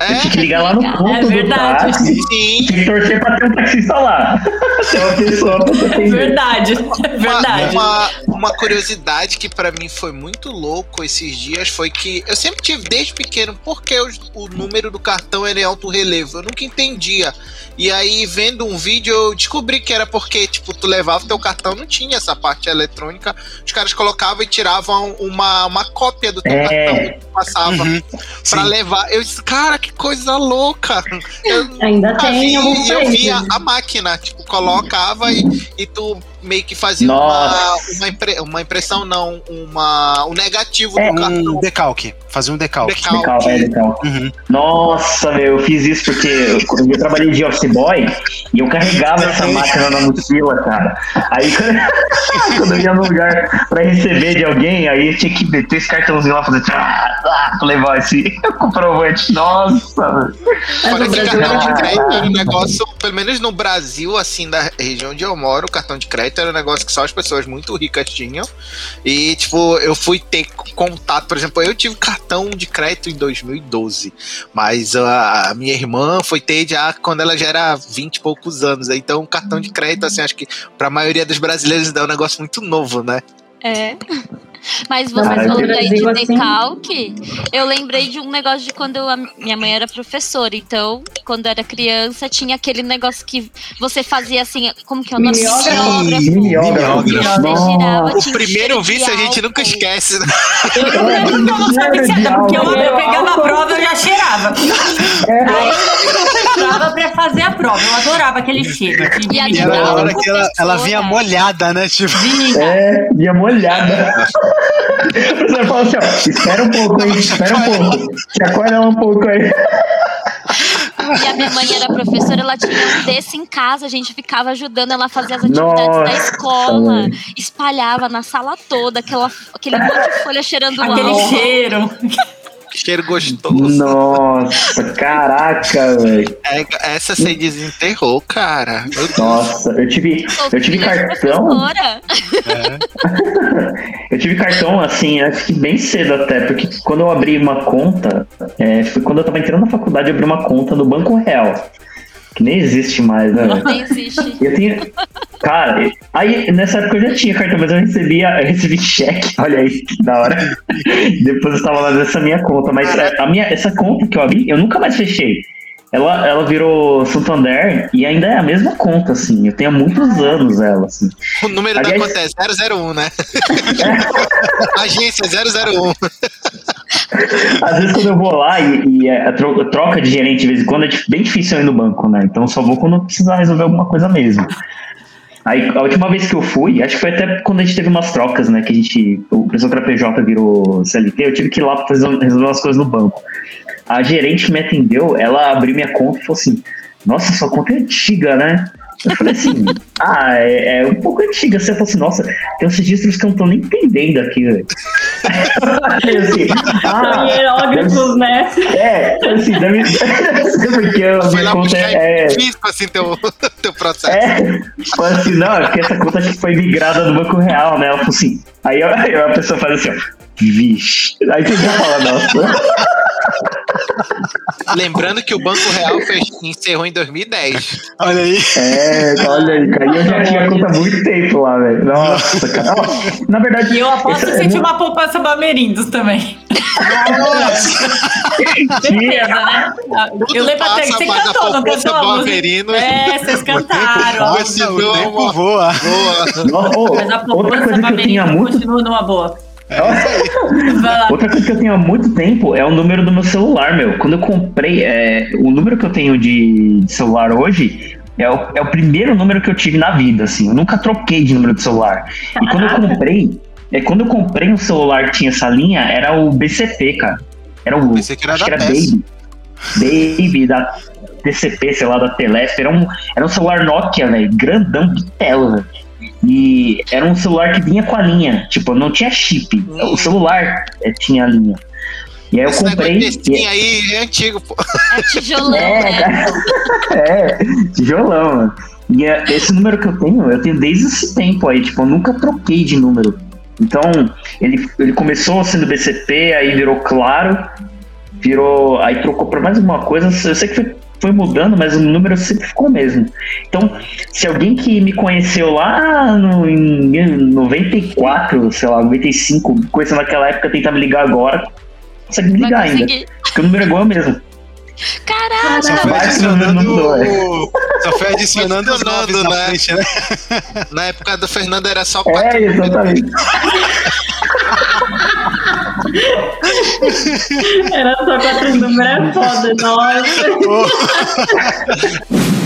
É, tinha que ligar lá no É ponto do verdade. táxi. sim. Tinha que torcer pra ter um taxista lá. [laughs] Tem uma pessoa É atender. verdade. É Uma, verdade. uma, uma curiosidade que pra mim foi muito louco esses dias foi que eu sempre tive desde pequeno porque o, o número do cartão era em alto relevo. Eu nunca entendia. E aí, vendo um vídeo, eu descobri que era porque, tipo, tu levava o teu cartão, não tinha essa parte eletrônica. Os caras colocavam e tiravam uma, uma cópia do teu É. cartão que tu passava Uhum. pra Sim. levar. Eu disse, cara, que coisa louca! Eu Ainda tem vi, eu via a máquina, tipo, colocava e, e tu meio que fazia uma, uma, impre- uma impressão, não, uma, um negativo É, do cartão. Um decalque. Fazer um decalque. Decalque. Legal, é legal. Uhum. Nossa, meu, eu fiz isso porque eu, eu trabalhei de office boy e eu carregava essa máquina na mochila, cara. Aí quando, [laughs] quando eu ia no lugar pra receber de alguém, aí eu tinha que meter esse cartãozinho lá, fazer ah, pra levar esse [laughs] comprovante. Nossa, velho. Mas Fora o que Brasil cartão de é- crédito era um negócio, pelo menos no Brasil, assim, da região onde eu moro, o cartão de crédito era um negócio que só as pessoas muito ricas tinham. E, tipo, eu fui ter contato, por exemplo, eu tive cartão de crédito em 2012, mas a, a minha irmã foi ter já quando ela já era 20 e poucos anos. Então, cartão de crédito, assim, acho que pra maioria dos brasileiros é um negócio muito novo, né? É. Mas Não, você mas falando no aí de assim- decalque, eu lembrei de um negócio de quando a minha mãe era professora. Então, quando era criança, tinha aquele negócio que você fazia assim, como que é o nome? Mimeógrafo. Mimeógrafo. Girava. O primeiro vício a gente nunca esquece, né? Eu não lembro como eu sabia se era, porque eu, eu pegava a prova e eu já cheirava. Aí eu concentrava pra fazer a prova. Eu adorava aquele cheiro. E a E era a Não, hora que ela, ela vinha molhada, né? Tipo, vinha. É, ia molhada. Você fala assim, ó, espera um pouco aí, espera um pouco. Se acorda um pouco aí. E a minha mãe era professora, ela tinha um desse em casa, a gente ficava ajudando ela a fazer as atividades da Nossa, escola, mãe. espalhava na sala toda, aquela, aquele monte de folha cheirando Aquele álcool. cheiro. Cheiro gostoso. Nossa, caraca, velho. É, essa você desenterrou, cara. Meu. Nossa, eu tive, eu tive cartão. professora. [laughs] Eu tive cartão assim, acho que bem cedo até, porque quando eu abri uma conta, é, foi quando eu tava entrando na faculdade, eu abri uma conta no Banco Real. Que nem existe mais, né? velho? Nem existe. Eu tinha. Cara, aí nessa época eu já tinha cartão, mas eu recebia, eu recebi cheque, [laughs] olha aí, que da hora. Depois eu tava lá nessa minha conta, mas é, a minha, essa conta que eu abri, eu nunca mais fechei. Ela, ela virou Santander e ainda é a mesma conta, assim. Eu tenho há muitos anos ela, assim. O número Aliás- da conta é 001, né? [laughs] Agência 001. Às vezes quando eu vou lá e, e é, a tro- troca de gerente de vez em quando é bem difícil eu ir no banco, né? Então só vou quando precisar resolver alguma coisa mesmo. Aí a última vez que eu fui, acho que foi até quando a gente teve umas trocas, né? Que a gente. O pessoal era PJ virou CLT, eu tive que ir lá pra resolver umas coisas no banco. A gerente que me atendeu, ela abriu minha conta e falou assim: Nossa, sua conta é antiga, né? Eu falei assim, ah, é, é um pouco antiga. Você falou assim, nossa, tem uns registros que eu não tô nem entendendo aqui, velho. [laughs] Assim, ah, Hierógrafos, né? é, assim, deve deve ser porque a Foi minha lá conta é. físico, assim, teu, [laughs] teu processo. É, falou assim, não, é porque essa conta aqui foi migrada do Banco Real, né? Ela falou assim, aí, [laughs] aí a pessoa faz assim, ó, vixe. Aí você já fala, nossa. Lembrando que o Banco Real fez, encerrou em 2010. olha aí. É, olha aí, cara, e eu já tinha conta há muito tempo lá, velho. Nossa, cara. Ó, Na verdade, E eu aposto que você tinha uma poupança Bamerindos também. Certeza, né? Eu lembro até que passa, você cantou, não poupança cantou? É, vocês cantaram. O tempo uma- voa. Ô, Mas a poupança Bamerindos muito continua numa boa. Outra coisa que eu tenho há muito tempo é o número do meu celular, meu. Quando eu comprei, é, o número que eu tenho de, de celular hoje é o, é o primeiro número que eu tive na vida, assim. Eu nunca troquei de número de celular. E quando eu [laughs] comprei, É, quando eu comprei um celular que tinha essa linha, era o BCP, cara. Era o. Que era acho da que era. Baby. Baby, da TCP, sei lá, da Telesp. Era um, era um celular Nokia, velho. Grandão de tela, velho. E era um celular que vinha com a linha. Tipo, não tinha chip. O celular eh, tinha a linha. E aí eu Esse comprei. textinho aí é antigo, pô. É tijolão, É, né? [laughs] é, tijolão, mano. E é, esse número que eu tenho, eu tenho desde esse tempo aí, tipo, eu nunca troquei de número. Então, ele, ele começou sendo BCP, aí virou claro, virou. Aí trocou pra mais alguma coisa. Eu sei que foi, foi mudando, mas o número sempre ficou o mesmo. Então, se alguém que me conheceu lá no, em 94, sei lá, 95, conheceu naquela época, tentar me ligar agora, consegue me Vai ligar ainda. Porque o número é igual mesmo. Caraca! Só foi adicionando. é. Só foi adicionando os nomes na né? frente, né? Na época do Fernando era só quatro. É, exatamente. [laughs] [laughs] Era só quatro números, é foda, nossa. [laughs]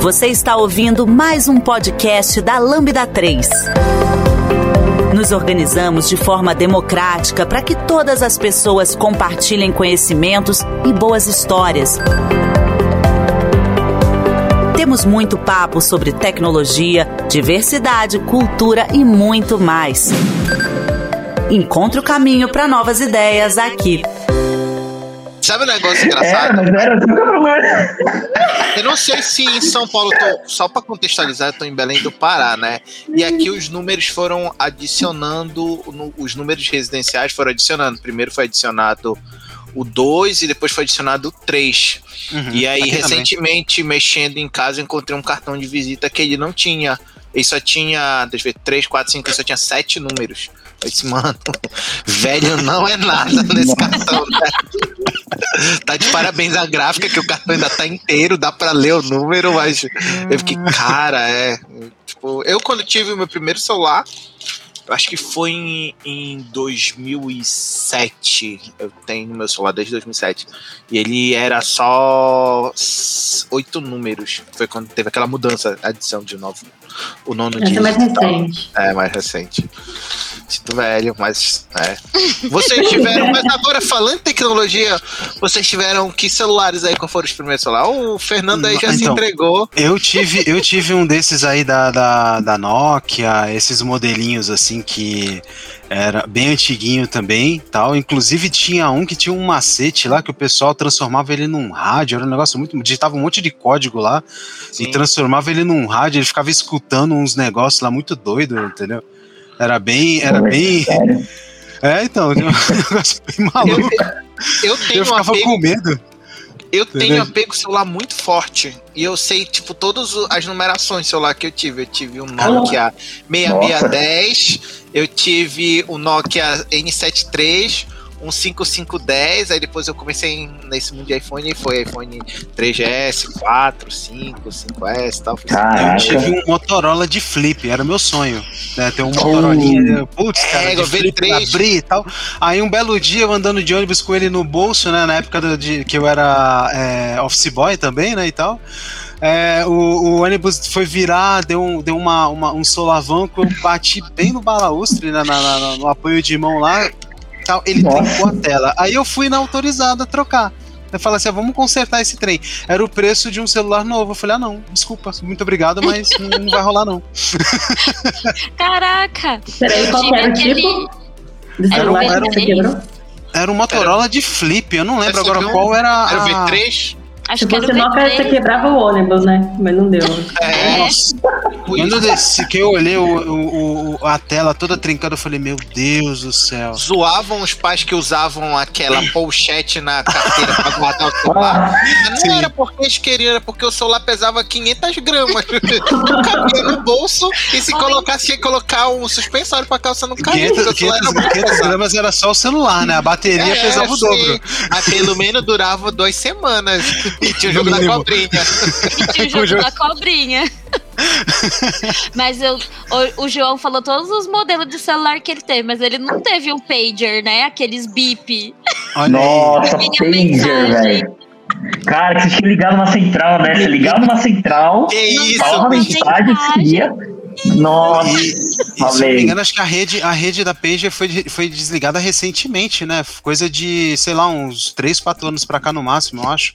Você está ouvindo mais um podcast da Lambda 3. Nos organizamos de forma democrática para que todas as pessoas compartilhem conhecimentos e boas histórias. Temos muito papo sobre tecnologia, diversidade, cultura e muito mais. Encontre o caminho para novas ideias aqui. Sabe um negócio engraçado? mas era assim que eu problema. Eu não sei se em São Paulo, tô- só pra contextualizar, eu tô em Belém do Pará, né? E aqui os números foram adicionando, no- os números residenciais foram adicionando. Primeiro foi adicionado o 2 e depois foi adicionado o 3. Uhum, E aí, também. recentemente, mexendo em casa, encontrei um cartão de visita que ele não tinha. Ele só tinha, deixa eu ver, 3, 4, 5, ele só tinha 7 números. Eu disse, mano, [laughs] velho não é nada nesse cartão, né? [laughs] Tá de parabéns a gráfica, que o cartão ainda tá inteiro, dá pra ler o número, mas eu fiquei, cara, é. Tipo, eu quando tive o meu primeiro celular, eu acho que foi em, em 2007. Eu tenho meu celular desde 2007. E ele era só oito números. Foi quando teve aquela mudança, a adição de novo. O nono Essa é mais recente. É, mais recente. Sinto velho, mas é. Vocês tiveram, mas agora falando em tecnologia, vocês tiveram que celulares aí? Qual foram os primeiros celulares? O Fernando aí já se Então, entregou. Eu tive, eu tive um desses aí da, da, da Nokia, esses modelinhos assim que era bem antiguinho também, tal. Inclusive tinha um que tinha um macete lá que o pessoal transformava ele num rádio, era um negócio muito, digitava um monte de código lá Sim. e transformava ele num rádio, ele ficava escutando uns negócios lá muito doido, entendeu? Era bem, era bem, Sério. [laughs] é, então, [laughs] um negócio bem maluco. Eu tenho Eu ficava apego com medo. Eu tenho apego celular muito forte. E eu sei, tipo, todas as numerações celular que eu tive. Eu tive um Nokia 6610, eu tive o Nokia N73, um 5510, aí depois eu comecei nesse mundo de iPhone e foi iPhone 3GS, 4, 5, 5S e tal. Caraca. Eu tive um Motorola de flip, era meu sonho. Né, ter um Motorolinha, putz, cara, É, de flip, V3. abrir e tal. Aí um belo dia eu andando de ônibus com ele no bolso, né? Na época do- de, que eu era é, office boy também, né? E tal. É, o, o ônibus foi virar, deu, um, deu uma, uma- um solavanco, eu bati bem no balaustre, né, na- na- no apoio de mão lá. Tal, ele Nossa. trincou a tela. Aí eu fui na autorizada trocar. Eu falei assim, ah, vamos consertar esse trem. Era o preço de um celular novo. Eu falei, ah, não, desculpa, muito obrigado, mas não, não vai rolar, não. [laughs] Caraca! Peraí, qual era o tipo Era um- era um-? Era um Motorola de flip, eu não lembro agora qual era. Era o a- V3? Acho Se fosse o Nokia, você V3. quebrava o ônibus, né? Mas não deu. É, Nossa. Quando eu desci, que eu olhei o, o- o- a tela toda trincada, eu falei, meu Deus do céu. zoavam os pais que usavam aquela pochete na carteira pra guardar o celular. Mas não Sim. era porque eles queriam, era porque o celular pesava 500 gramas. Não [laughs] cabia no bolso e se colocasse, tinha que colocar um suspensório pra calça não cair. 500, porque o celular era 500, muito 500 pesado. gramas era só o celular, né? A bateria É, pesava o dobro. Mas pelo menos durava duas semanas. E tinha o jogo No da cobrinha. E tinha o [laughs] jogo jogo- da cobrinha. [laughs] mas eu, o, o João falou todos os modelos de celular que ele teve, mas ele não teve um pager, né? Aqueles bip. Olha aí. Nossa, pager, velho. Cara, que você tinha ligado numa central, né? Você ligava numa central, Que isso, falava mensagem queria. Nossa, E, se eu não me engano, acho que a rede, a rede da Pager foi, foi desligada recentemente, né? Coisa de, sei lá, uns 3, 4 anos pra cá no máximo, eu acho.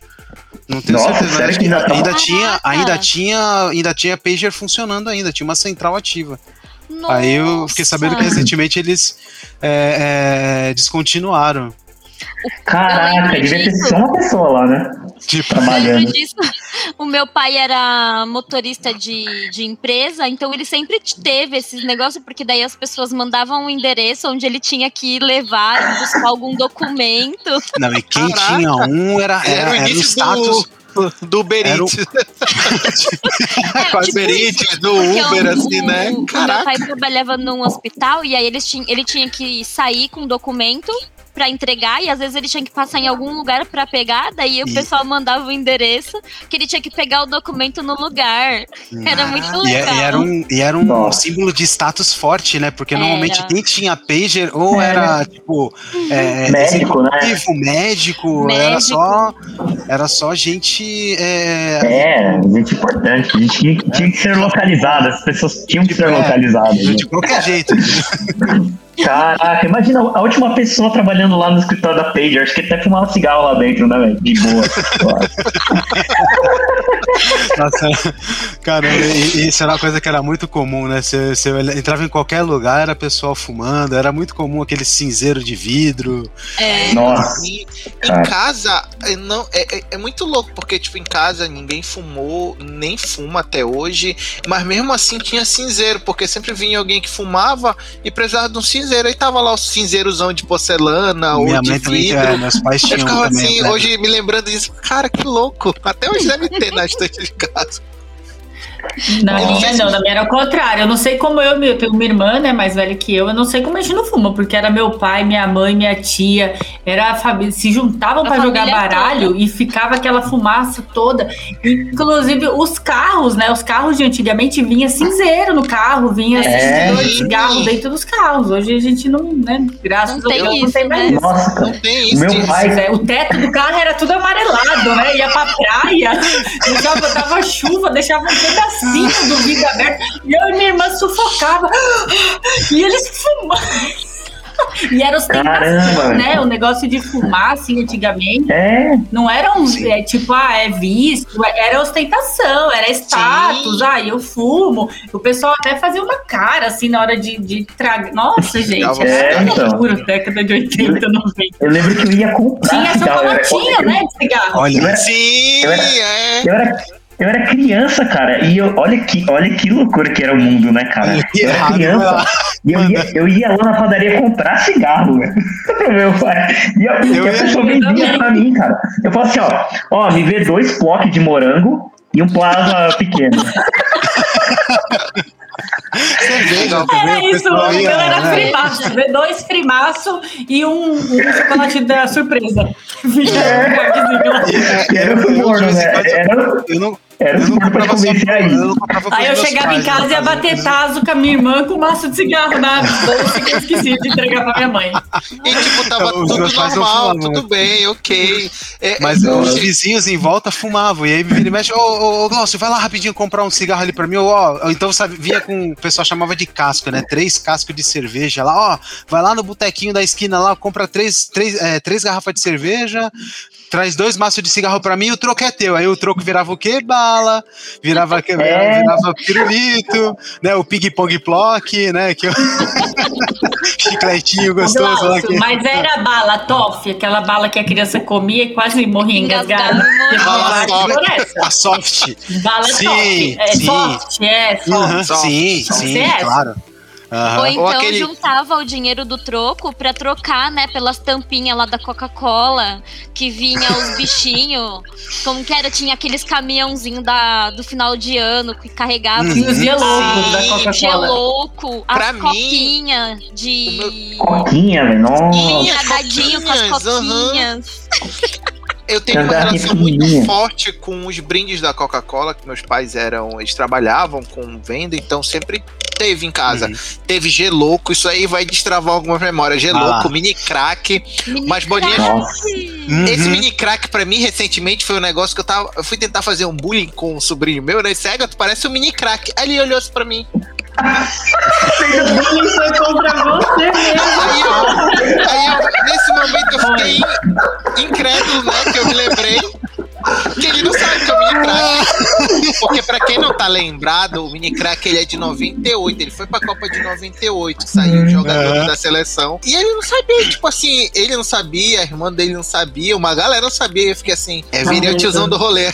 Não tenho Nossa, certeza. sério que ainda tá- ainda tinha, Caraca. ainda tinha, ainda tinha Pager funcionando ainda, tinha uma central ativa. Aí eu fiquei sabendo que Nossa. recentemente eles é, é, descontinuaram. Caraca, Eu lembro devia ter só uma pessoa lá, né? Tipo, Lembro Trabalhando. disso. O meu pai era motorista de, de empresa, então ele sempre teve esses negócios, porque daí as pessoas mandavam um endereço onde ele tinha que ir levar, buscar algum documento. não, e quem Caraca. tinha um era, Era era, o o status. do, do Uber Era o-. Quase [laughs] Uber isso. Eats, do Uber, o- assim, né? o- O meu Caraca. pai trabalhava num hospital e aí eles tinham, ele tinha que sair com um documento pra entregar e às vezes ele tinha que passar em algum lugar pra pegar, daí o E- pessoal mandava o endereço que ele tinha que pegar o documento no lugar. Era muito Ah, E, legal. é- e era um, e era um Nossa. símbolo de status forte, né? Porque normalmente Era. quem tinha pager ou Era. era, tipo, é, Médico, né? executivo, médico, era Médico. só era só gente é, É, gente importante. A gente tinha, tinha que ser localizada. As pessoas tinham que ser É, localizadas. né? de qualquer jeito. [laughs] Caraca, imagina a última pessoa trabalhando lá no escritório da Pager. Acho que até fumava cigarro lá dentro, né, velho? De boa. [laughs] Nossa, caramba, e, isso era uma coisa que era muito comum, né? Você, você entrava em qualquer lugar, era pessoal fumando, era muito comum aquele cinzeiro de vidro. É, Nossa. E Cara. em casa, é, não, é, é- é muito louco, porque, tipo, em casa ninguém fumou, nem fuma até hoje, mas mesmo assim tinha cinzeiro, porque sempre vinha alguém que fumava e precisava de um cinzeiro, aí tava lá o cinzeirozão de porcelana ou Minha de mãe também, vidro. é, meus pais Eu tinham ficava também. assim, né? hoje me lembrando disso, cara, que louco. Até hoje deve ter na estante de casa. Na sei minha não, na minha era o contrário. Eu não sei como eu, eu tenho uma irmã, né, mais velha que eu, eu não sei como a gente não fuma, porque era meu pai, minha mãe, minha tia, era a família, se juntavam A pra jogar baralho e ficava aquela fumaça toda. Inclusive os carros, né, os carros de antigamente vinha cinzeiro no carro, vinha É. acendedor de cigarro dentro dos carros. Hoje a gente não, né, graças Não a Deus, não tem mais né? isso. Nossa, Não tem O isso. meu pai. Mas, é, o teto do carro era tudo amarelado, né? Ia pra praia, [laughs] deixava, dava chuva, deixava um pedacinho do vidro aberto. E eu e minha irmã sufocava. E eles fumavam. E era ostentação, Caramba. né? O negócio de fumar, assim, antigamente, É, não era um, é, tipo, ah, é visto, era ostentação, era status, Sim. ah, eu fumo. O pessoal até fazia uma cara, assim, na hora de, de tragar. Nossa, gente, era É, então. loucura, década de 80, 90. eu lembro que eu ia comprar Tinha chocolatinho, eu- né, de cigarro. Olha, Eu era- Sim, Eu era- é. Eu era, eu era criança, cara, e eu, olha, que, olha que loucura que era o mundo, né, cara? Eu era criança e eu ia, eu ia lá na padaria comprar cigarro, velho, pro [laughs] meu pai. E a, e Eu a ia- pessoa vendia pra mim, cara. Eu falava assim, ó, ó, me vê dois blocos de morango e um plasma pequeno. [laughs] você vê, não, Era também, o isso, o ia, meu era né? frimaço, dois frimaço e um, um chocolate da surpresa. E era o Eu, suborno, de vez em né? quando, Era, eu não, era eu não pra convencer aí. eu Aí eu chegava pais, em casa e ia bater taso com a minha irmã com um maço de cigarro na bolsa que eu esqueci de entregar pra minha mãe. E tipo, tava Os tudo normal, tudo bem, ok. É, Mas é, os vizinhos em volta fumavam. E aí me vira e mexe, ô, ô, ô Glaucio, vai lá rapidinho comprar um cigarro ali pra mim. Ou, ó, então, sabe, vinha com. O pessoal chamava de casco, né? Três cascos de cerveja lá, ó. Vai lá no botequinho da esquina lá, compra três, três, é, três garrafas de cerveja. Traz dois maços de cigarro pra mim e o troco é teu. Aí o troco virava o quê? Bala. Virava, [laughs] É. virava pirulito, né? O ping-pong plock, né? Que eu... [laughs] Chicletinho gostoso lá. Que... mas era bala, toffee, aquela bala que a criança comia e quase morria engasgada. Engasgada. Bala soft. A soft. Bala Sim, toffee. É sim. soft, é soft. Aham, Soft, sim, soft. sim, CS. claro. Aham. Ou então aquele- juntava o dinheiro do troco pra trocar, né, pelas tampinhas lá da Coca-Cola, que vinha os [laughs] bichinhos. Como que era? Tinha aqueles caminhãozinhos da, do final de ano que carregava Uhum. Os dia loucos da Coca-Cola. louco, Pra as mim, de. Coquinha, velho, nossa. Nadadinho com as coquinhas, aham. [laughs] Eu tenho uma relação muito forte com os brindes da Coca-Cola, que meus pais eram, eles trabalhavam com venda, então sempre teve em casa. Uhum. Teve geloco, isso aí vai destravar algumas memórias. Geloco, Ah. mini crack. Mini Mas bolinhas- crack. Nossa. Esse Uhum. mini crack pra mim recentemente foi um negócio que eu tava, eu fui tentar fazer um bullying com um sobrinho meu, né? Cega, tu parece um mini crack. Aí ele olhou pra mim. Ele foi contra você mesmo. Aí eu, aí eu, nesse momento eu fiquei in- incrédulo, né? Que eu me lembrei que ele não sabe que é o mini crack. Porque pra quem não tá lembrado, o mini crack ele é de 98. Ele foi pra Copa de 98, saiu jogador Uhum. da seleção. E ele não sabia, tipo assim, ele não sabia, a irmã dele não sabia, uma galera não sabia. Eu fiquei assim, é, virei o tiozão do rolê [laughs]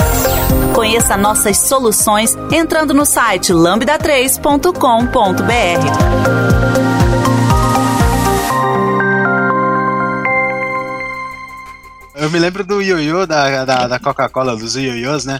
Conheça nossas soluções entrando no site lambda3.com.br. Eu me lembro do ioiô da, da, da Coca-Cola, dos ioiôs, né?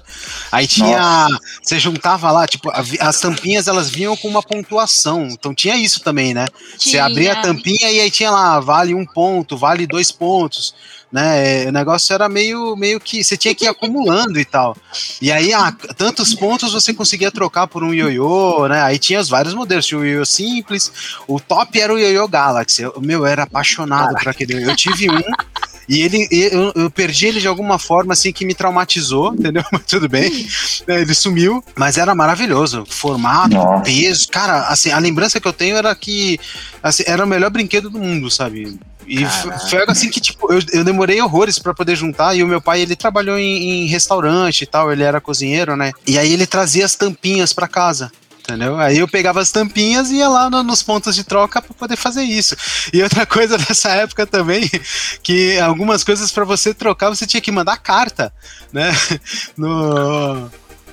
Aí tinha. Você juntava lá, tipo, a as tampinhas elas vinham com uma pontuação. Então tinha isso também, né? Você Tinha. abria a tampinha e aí tinha lá, vale um ponto, vale dois pontos. Né, o negócio era meio, meio que você tinha que ir acumulando e tal. E aí, ah, tantos pontos você conseguia trocar por um ioiô, né? Aí tinha os vários modelos, tinha o ioiô simples, o top era o ioiô Galaxy. Eu, meu, eu era apaixonado por aquele. Eu tive um e ele, eu, eu perdi ele de alguma forma, assim, que me traumatizou, [laughs] entendeu? Mas tudo bem. É, Ele sumiu, mas era maravilhoso. Formato, Nossa. peso. Cara, assim, a lembrança que eu tenho era que assim, era o melhor brinquedo do mundo, sabe? E Caraca. foi algo assim que, tipo, eu, eu demorei horrores pra poder juntar. E o meu pai, ele trabalhou em, em restaurante e tal, ele era cozinheiro, né? E aí ele trazia as tampinhas pra casa. Entendeu? Aí eu pegava as tampinhas e ia lá no- nos pontos de troca pra poder fazer isso. E outra [laughs] coisa dessa época também, que algumas coisas pra você trocar você tinha que mandar carta, né? [laughs] No,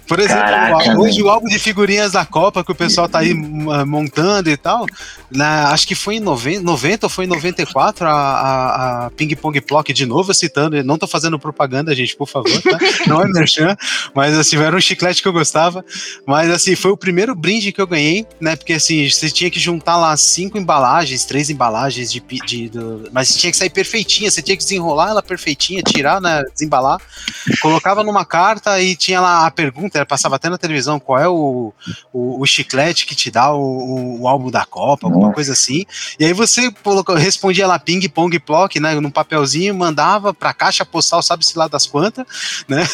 por exemplo, Caraca, hoje o álbum de figurinhas da Copa que o pessoal tá aí montando e tal, na- acho que foi em 90, 90 ou foi em 94 a, a, a Ping Pong Plock de novo citando, não tô fazendo propaganda, gente, por favor, tá? Não é merchan, mas assim, era um chiclete que eu gostava, mas assim, foi o primeiro brinde que eu ganhei, né? Porque assim, você tinha que juntar lá cinco embalagens, três embalagens de, de do- mas tinha que sair perfeitinha, você tinha que desenrolar ela perfeitinha, tirar, né, desembalar, colocava numa carta e tinha lá a pergunta, passava até na televisão, qual é o, o, o chiclete que te dá o, o, o álbum da Copa, alguma Nossa. coisa assim. E aí você colocou- respondia lá ping, pong, plock, né, num papelzinho, mandava pra caixa postal, sabe-se lá das quantas, [laughs] né?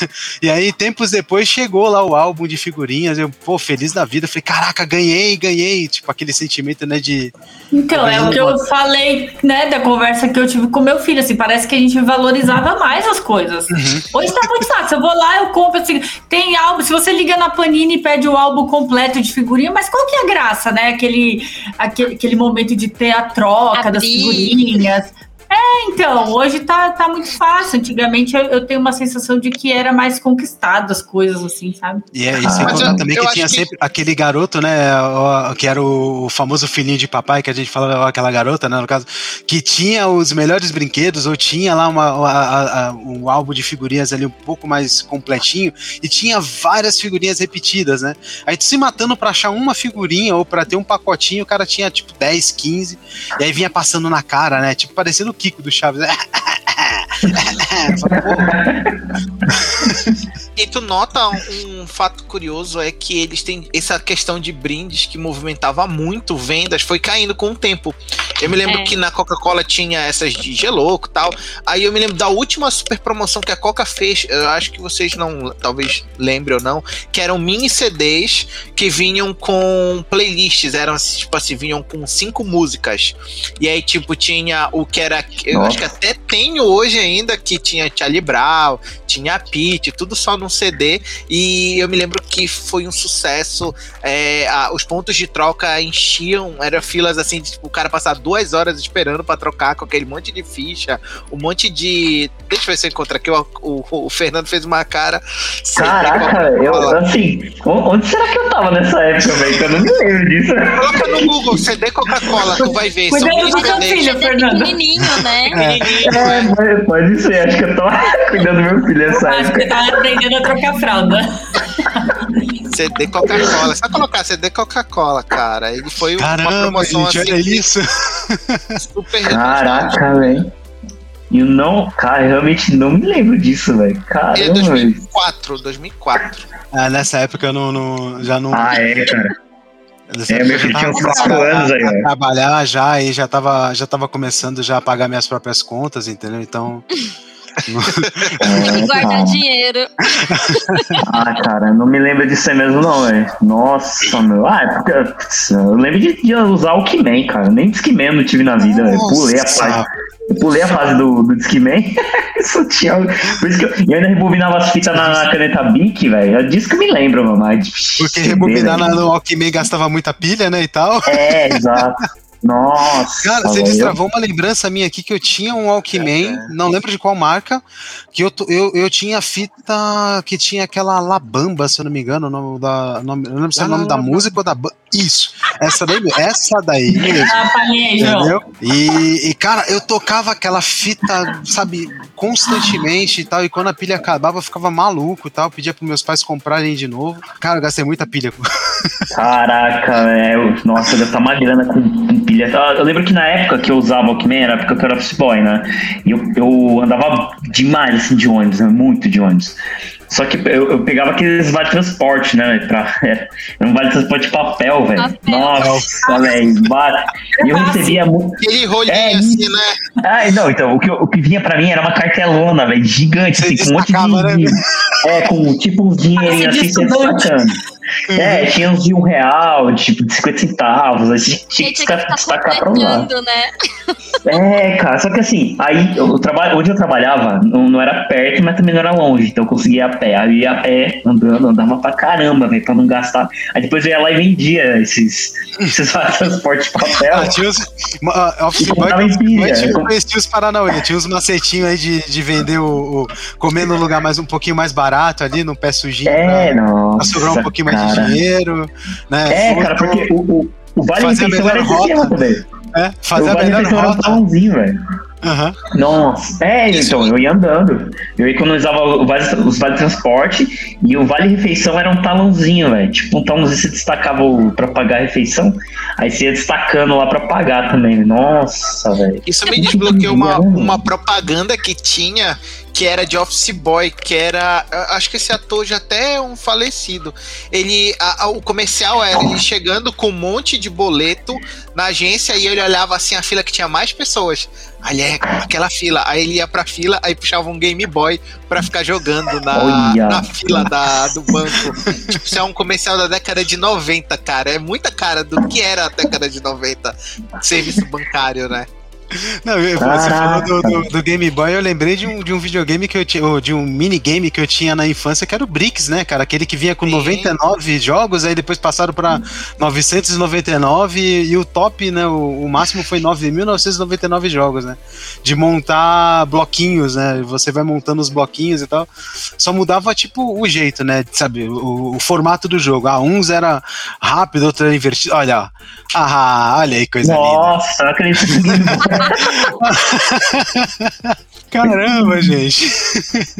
E aí, tempos depois, chegou lá o álbum de figurinhas, eu, pô, feliz da vida, falei, caraca, ganhei, ganhei, tipo, aquele sentimento, né, de... Então, é o que eu falei, né, da conversa que eu tive com meu filho, assim, parece que a gente valorizava mais as coisas. Hoje tá muito fácil, eu vou lá, eu compro, assim, tem álbum, se você liga na Panini e pede o álbum completo de figurinha, mas qual que é a graça, né, aquele, aquele, aquele momento de ter a troca das Abrir. figurinhas. É, então, hoje tá, tá muito fácil, antigamente eu, eu tenho uma sensação de que era mais conquistado as coisas, assim, sabe? E é, e sem Ah. contar eu- também eu que tinha que- sempre aquele garoto, né, ó, que era o famoso filhinho de papai, que a gente falava, ó, aquela garota, né, no caso, que tinha os melhores brinquedos, ou tinha lá uma, uma- a- a- um álbum de figurinhas ali um pouco mais completinho, e tinha várias figurinhas repetidas, né? Aí tu se matando pra achar uma figurinha, ou pra ter um pacotinho, o cara tinha, tipo, 10, 15, e aí vinha passando na cara, né, tipo, parecendo o Kiko do Chaves, [laughs] Eu falei, "Pô, [laughs] E tu nota um, um fato curioso é que eles têm essa questão de brindes que movimentava muito vendas, foi caindo com o tempo. Eu me lembro É. que na Coca-Cola tinha essas de geloco e tal. Aí eu me lembro da última super promoção que a Coca fez, eu acho que vocês não, talvez lembrem ou não, que eram mini CDs que vinham com playlists, eram assim, tipo assim, vinham com cinco músicas. E aí, tipo, tinha o que era. Eu Nossa. acho que até tenho hoje ainda, que tinha Charlie Brown, tinha a Pete, tudo só no num CD e eu me lembro que foi um sucesso. É, a- os pontos de troca enchiam, eram filas assim, de, tipo, o cara passar duas horas esperando pra trocar com aquele monte de ficha, um monte de. Deixa eu ver se eu encontro aqui. O, o, o Fernando fez uma cara. Caraca, eu, assim, onde será que eu tava nessa época, velho? Que eu não me lembro disso. Coloca no Google CD Coca-Cola, tu vai ver. Cuidado do seu filho, CD Fernando. pequenininho, né? Pequenininho, É, pode- ser, acho que eu tava [laughs] cuidando do meu filho nessa Acho que época. tava aprendendo a trocar fralda. CD Coca-Cola. É Só colocar CD Coca-Cola, cara. Ele foi uma Caramba, promoção gente, assim, olha isso. super Caraca, velho. Eu não, cara, eu realmente não me lembro disso, velho. É Caramba, velho. 2004, 2004. Ah, nessa época eu não, não- já não. Ah, é, cara. nessa É, meu filho tinha uns tava quatro começando anos a- aí, a velho. trabalhar já e já tava, já tava começando já a pagar minhas próprias contas, entendeu? Então. Tem que guardar dinheiro. [laughs] Ah, cara, não me lembro disso aí mesmo, não, velho. Nossa, meu. Ah, é porque. Eu lembro de, de usar o Discman, cara. Nem Discman eu não tive na vida, velho. Pulei a fase. Eu pulei a fase do, do Discman. [laughs] Isso tinha. Por isso que eu, e eu ainda rebobinava as fitas na, na caneta Bic, velho. É disso que eu me lembro, mamãe. Porque rebobinar na- no Alckmin gastava muita pilha, né? E tal. É, exato. [laughs] Nossa. Cara, você destravou uma lembrança minha aqui que eu tinha um Walkman, não lembro de qual marca, que eu, eu, eu tinha fita que tinha aquela Labamba, se eu não me engano, o nome da. Nome, eu não lembro se é o nome da música ou da banda. Isso, essa daí, mesmo, essa daí [laughs] mesmo. Ah. Entendeu? E, e, cara, eu tocava aquela fita, sabe, constantemente e tal. E quando a pilha acabava, eu ficava maluco e tal. Pedia pros meus pais comprarem de novo. Cara, eu gastei muita pilha. [laughs] Caraca, velho. Nossa, eu gastar uma grana com, com pilha. Ah, Eu lembro que na época que eu usava Walkman, era a época que eu era office boy, né? E eu, eu andava demais, assim, de ônibus, né? Muito de ônibus. Só que eu, eu pegava aqueles vale transporte, né? Pra, [laughs] era um vale transporte de papel, velho. Papel. Nossa, velho. E eu recebia muito. Aquele rolinho É, assim, né? Ah, não, então, o que, o que vinha pra mim era uma cartelona, velho, gigante, Você assim, com um monte destacava, né? de. É, com tipo uns dinheirinhos assim, de você. Destacando. É, tinha uns de um real, tipo, de 50 centavos, aí você tinha que Gente, tinha que destacar, ficar destacar pra um lado. completando, né? É, cara, só que assim, aí eu, eu trabalho, onde eu trabalhava não, não era perto, mas também não era longe, então eu conseguia ir a pé. Aí eu ia a pé, andando, andava pra caramba, velho, pra não gastar. Aí depois eu ia lá e vendia esses, esses [laughs] transportes de papel. Ah, tinha os. Office Boy, tinha, conhecia os Paranauê, tinha uns macetinhos aí de, de vender o, o- comer no lugar mais um pouquinho mais barato ali, num pé sujinho. É, pra, nossa. pra sobrar um pouquinho mais cara. dinheiro. Né? É, Ou cara, porque o, o, o Vale Fazer a Refeição era esse esquema rota. também. é, fazer o a Vale melhor Refeição era um rota. talãozinho, velho. Aham. Nossa, é, então, eu ia andando. Eu economizava o vale, os vale transporte e o vale refeição era um talãozinho, velho. Tipo, um talãozinho você destacava o, pra pagar a refeição, aí você ia destacando lá pra pagar também. Nossa, velho. Isso me desbloqueou uma, uma propaganda que tinha que era de Office Boy, que era. Acho que esse ator já até é um falecido. Ele. a- a- o comercial era ele chegando com um monte de boleto na agência e ele olhava assim a fila que tinha mais pessoas. Ali é aquela fila. Aí ele ia pra fila, aí puxava um Game Boy pra ficar jogando na, Olha. na fila da, do banco. tipo, isso é um comercial da década de 90, cara. É muita cara do que era a década de 90. Serviço bancário, né? Não, você falou do, do- do Game Boy, eu lembrei de um, de um videogame que eu tinha, ou de um minigame que eu tinha na infância, que era o Bricks, né, cara? Aquele que vinha com Sim. 99 jogos, aí depois passaram pra 999 e, e o top, né? O, o máximo foi 9.999 jogos, né? De montar bloquinhos, né? Você vai montando os bloquinhos e tal. Só mudava, tipo, o jeito, né? Sabe, o, o formato do jogo. Ah, uns era rápido, outro era invertido. Olha, ó. ah, olha aí, coisa linda. Nossa, acredito. [laughs] [laughs] Caramba, gente.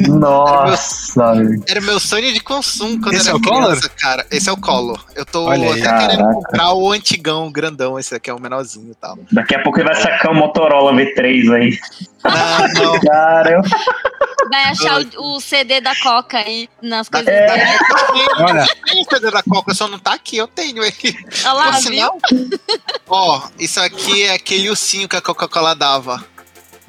Nossa, velho. Era meu sonho de consumo quando Esse era é o Collor? criança, cara. Esse é o Collor. Eu tô Olha aí. até querendo Caraca. comprar o antigão, o grandão. Esse aqui é o menorzinho e tal. Daqui a pouco ele vai sacar o Motorola V3 aí. Não, não. Cara, eu... Vai achar o, o CD da Coca aí nas coisas É. dele. Olha, Tem o CD da Coca, só não tá aqui, eu tenho ele. Olha lá, Por viu? sinal- Ó, isso aqui é aquele ursinho que a Coca-Cola dava.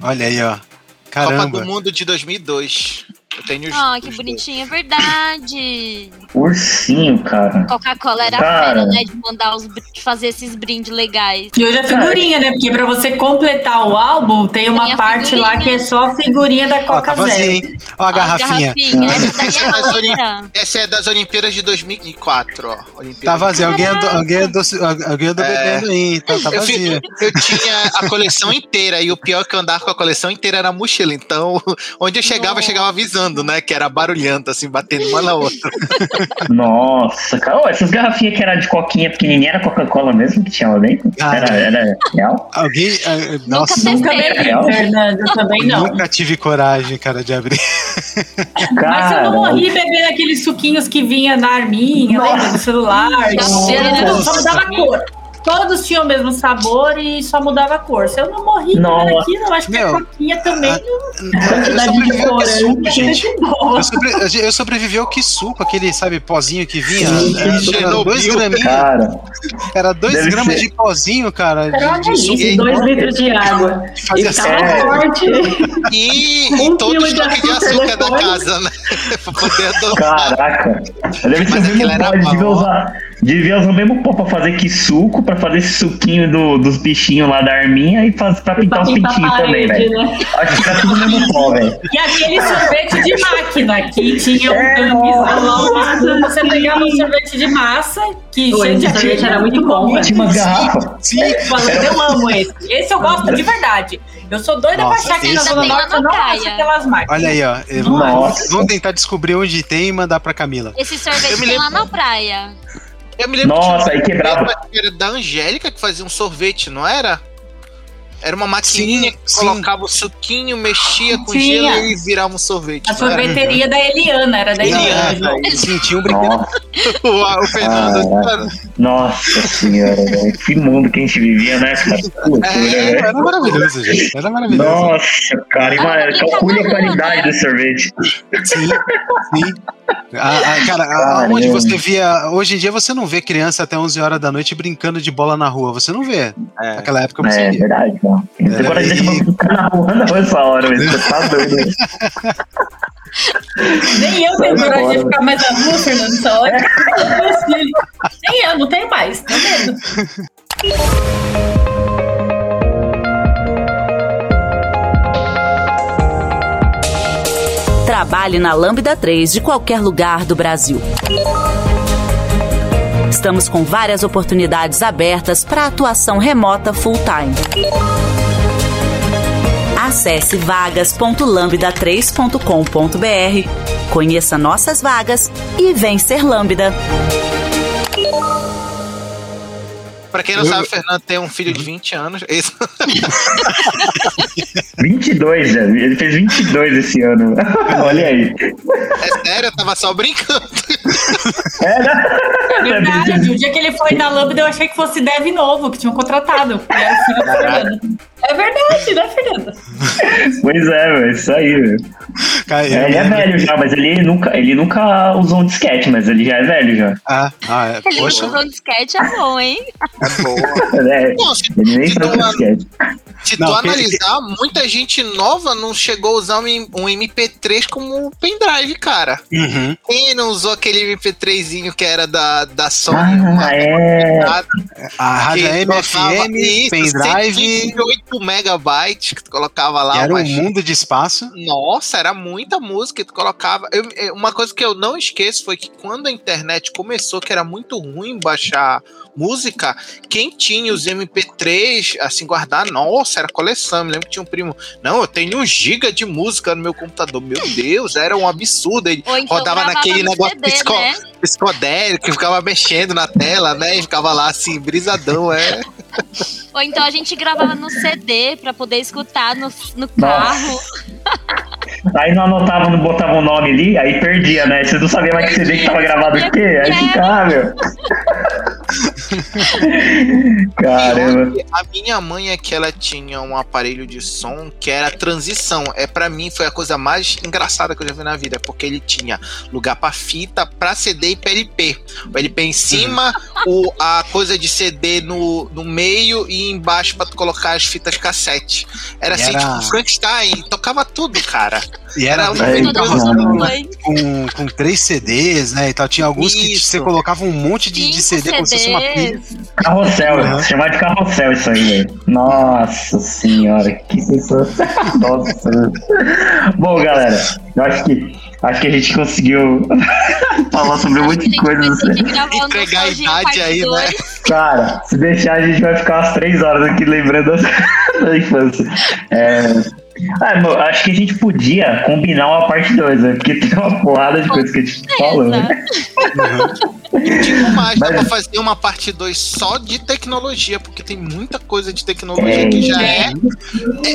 olha aí, ó. Copa do Caramba. Mundo de 2002. Eu tenho os Ah, que os dois. bonitinho, é verdade. Ursinho, cara. Coca-Cola era Cara. fera, né? De mandar os, br- de fazer esses brindes legais. E hoje é figurinha, né? Porque pra você completar o álbum, tem uma Tem a parte lá que é só a figurinha da Ó, tá Coca vazio, Zero. hein? Ó a garrafinha. Essa daí Essa é é outra. Essa é das Olimpíadas de 2004, ó. Olimpíadas Tá vazio. Alguém andou, alguém andou, alguém andou É. bebendo aí. Tá, tá Eu, fi- eu tinha a coleção inteira, e o pior é que eu andava com a coleção inteira na mochila. Então, [laughs] onde eu chegava, eu chegava avisando, né? Que era barulhento, assim, batendo uma na outra. Nossa, cara. Ô, essas garrafinhas que era de coquinha pequenininha era Coca-Cola mesmo que tinha lá dentro? Ah, Era, era real? Alguém. ah, Nossa. Nunca bebi, Real? Fernando, eu também não. nunca tive coragem, cara, de abrir. Mas eu Cara, não morri bebendo aqueles suquinhos que vinha na arminha, lembra? Do celular. Nossa. Não, só mudava a cor. Todos tinham o mesmo sabor e só mudava a cor. Se eu não morri bebendo Nossa. aquilo, eu acho que Meu, a coquinha também a- não Eu Quantidade de sobrevivi ao cor, que suco, gente. é. Eu, sobre- eu sobrevivi ao que suco, aquele, sabe, pozinho que vinha. Sim, Era sim. era dois graminhos. cara. Era dois Deve gramas ser. de pozinho, cara. De, Olha de isso, suco. Isso, dois litros de água. E Fazia ficava É. forte. E, [laughs] Um e todo o de estoque de açúcar da casa, né? [laughs] pra poder adoçar. Caraca. Deve ser Mas o mesmo aquilo era devia usar, devia usar o mesmo pó pra fazer que suco, pra fazer esse suquinho do- dos bichinhos lá da arminha e faz, pra pintar Pra os pintinhos também, velho. né? Acho que era tudo o mesmo pó, velho. E aquele sorvete de máquina, que tinha um É. Você pegava um sorvete de massa, que Pô, de esse sorvete era muito bom, velho. Tinha uma garrafa. Sim, eu amo esse. Esse eu gosto de verdade. Eu sou doida Nossa, pra achar que na Zona Norte eu não praia. acho aquelas marcas. olha aí, ó. Nossa. Vamos tentar descobrir onde tem e mandar pra Camila. Esse sorvete tem lá na praia. Eu me lembro Nossa, que aí quebrava. era da Angélica que fazia um sorvete, não era? Era uma maquininha Sim, que sim. colocava o suquinho, mexia com Tinha. gelo e virava um sorvete. A sorveteria da Eliana, era da Eliana, Eliana. João. Sim, tinha um brinquedo. Nossa, [laughs] o, o Fernando. Caraca. nossa senhora, velho. Que mundo que a gente vivia, né, cara? Loucura, É, velho. Era maravilhoso, gente. Era maravilhoso. Nossa, cara, ima- calcule a qualidade desse sorvete. Sim, sim. A- a- cara, a- Caramba. onde você via. Hoje em dia você não vê criança até 11 horas da noite brincando de bola na rua. Você não vê. É. Naquela época você É via. verdade, não. Era Agora deixa eu ficar na rua não essa hora, velho. Você tá doido. velho. Nem eu tenho coragem de ficar mais na rua, Fernando, essa hora. Nem eu, não tenho mais. Tá vendo? Trabalhe na Lambda 3 de qualquer lugar do Brasil. Estamos com várias oportunidades abertas para atuação remota full-time. Acesse vagas.lambda3.com.br, conheça nossas vagas e vem ser Lambda. Pra quem não Eu- sabe, o Fernando tem um filho de 20 anos. Esse- 22, velho. Ele fez 22 esse ano. [laughs] Olha aí. É sério, eu tava só brincando. É, né? É verdade. O dia que ele foi na Lambda, eu achei que fosse dev novo, que tinham contratado. que Era o filho do Fernando. É verdade, né, Fernando? [laughs] Pois é, velho. Isso aí, velho. É, ele é lembro- velho já, mas ele nunca, ele nunca usou um disquete, mas ele já é velho já. Ah, ah, é. Ele Poxa. usou um disquete, é bom, hein? É boa. [laughs] É, se, ele nem se tu, o disquete. se Não, tu que- analisar, muita gente nova não chegou a usar um, um MP3 como pendrive, cara. Uhum. Quem não usou aquele MP3zinho que era da, da Sony? Ah, uma- é. A rádio que MFM, pendrive, 128 megabytes que tu colocava lá. era um mundo de espaço. Nossa, era muita música que tu colocava. Eu- eu- uma coisa que eu não esqueço foi que quando a internet começou, que era muito ruim baixar música, quem tinha os MP3, assim, guardar, nossa, era coleção. Me lembro que tinha um primo, não, eu tenho um giga de música no meu computador. Meu Deus, era um absurdo. Ele então rodava naquele negócio CD, psicó- né? psicodélico, que ficava mexendo na tela, né? E ficava lá assim, brisadão, é. Ou então a gente gravava no CD pra poder escutar no, no carro. [laughs] Aí não anotava, não botava o nome ali, aí perdia, né? Você não sabia mais que CD que tava gravado o quê? Aí ficava, meu. [laughs] Caramba. A minha mãe é que ela tinha um aparelho de som que era transição. É para mim foi a coisa mais engraçada que eu já vi na vida, porque ele tinha lugar para fita, para CD e para LP. O LP em cima, [laughs] o, a coisa de CD no, no meio e embaixo para colocar as fitas cassete. Era assim, tipo, Frankenstein, tocava tudo, cara. E era Era com, com três CDs, né? E tal. Tinha alguns que Isso. você colocava um monte de, de CD como se fosse uma pilha. CDs. Carrossel, Uhum. se chamar de carrossel isso aí, velho. Nossa senhora, que sensação. [laughs] Nossa. Bom, galera, eu acho que, acho que a gente conseguiu [laughs] falar sobre um que gente coisas. que Entregar a idade aí, né? 2. Cara, se deixar, a gente vai ficar umas três horas aqui lembrando da, [laughs] da infância. É... Ah, meu, acho que a gente podia combinar uma parte 2, né? Porque tem uma porrada de coisas que a gente falou, né? Digo mais, dá Mas- pra fazer uma parte 2 só de tecnologia, porque tem muita coisa de tecnologia É, que já é.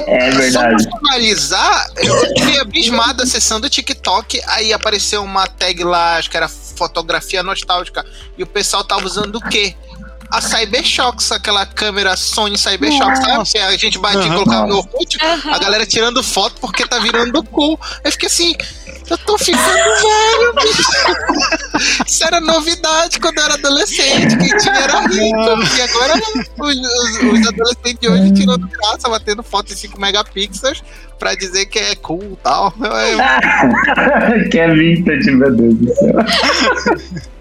É verdade. Só pra finalizar, eu fiquei abismado acessando o TikTok, aí apareceu uma tag lá, acho que era fotografia nostálgica, e o pessoal tava usando o quê? A Cybershocks, aquela câmera Sony Cybershocks, sabe? Que a gente batia e colocava no Orkut, a galera tirando foto porque tá virando cool. Eu fiquei assim, eu tô ficando [laughs] velho, bicho. Isso era novidade quando eu era adolescente, quem tinha era rico. E agora os, os- os adolescentes de hoje tirando graça, batendo foto em 5 megapixels pra dizer que é cool e tal. Eu- [laughs] que é vintage, meu Deus do céu. [laughs]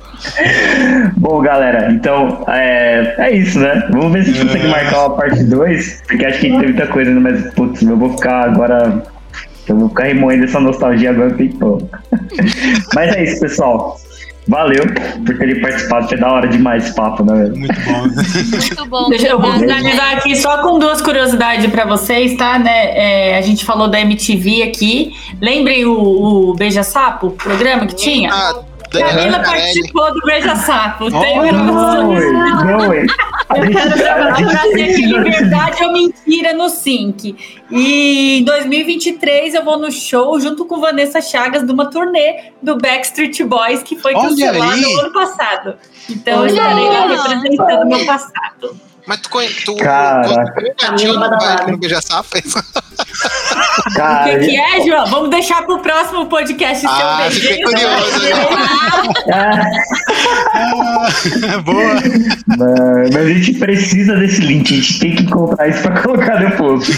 Bom, galera, então é, é isso, né? Vamos ver se a gente consegue marcar uma parte 2, porque acho que tem muita coisa, né? mas putz, eu vou ficar agora. Eu vou ficar remoendo essa nostalgia agora tem pouco. [laughs] Mas é isso, pessoal. Valeu por terem participado, foi da hora demais esse papo, né? velho? Muito bom. Muito bom. Deixa eu finalizar aqui só com duas curiosidades pra vocês, tá? Né? É, a gente falou da MTV aqui. Lembrem o, o Beija Sapo, o programa que tinha? Ah, Camila participou do Beija Sapo. Tem Oh, gente Pra ser aqui, precisa- verdade ou mentira no Sync. E em 2023 eu vou no show junto com Vanessa Chagas de uma turnê do Backstreet Boys que foi aí. no ano passado. Então Olha eu estarei lá representando meu passado. Mas tu, conhe- tu, Caraca. tu Camila no Badalada. no Beija-Sapo? O Cara, que, que é, João? Vamos deixar pro próximo podcast seu Ah, beijo. fiquei curioso. né? ah, [laughs] Boa. mas a gente precisa desse link, a gente tem que encontrar isso pra colocar depois. [laughs]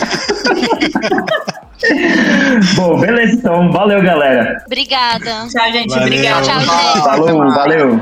Bom, beleza, então. Valeu, galera. Obrigada. Tchau, gente. Valeu. Obrigada. Tchau, gente. Falou, valeu.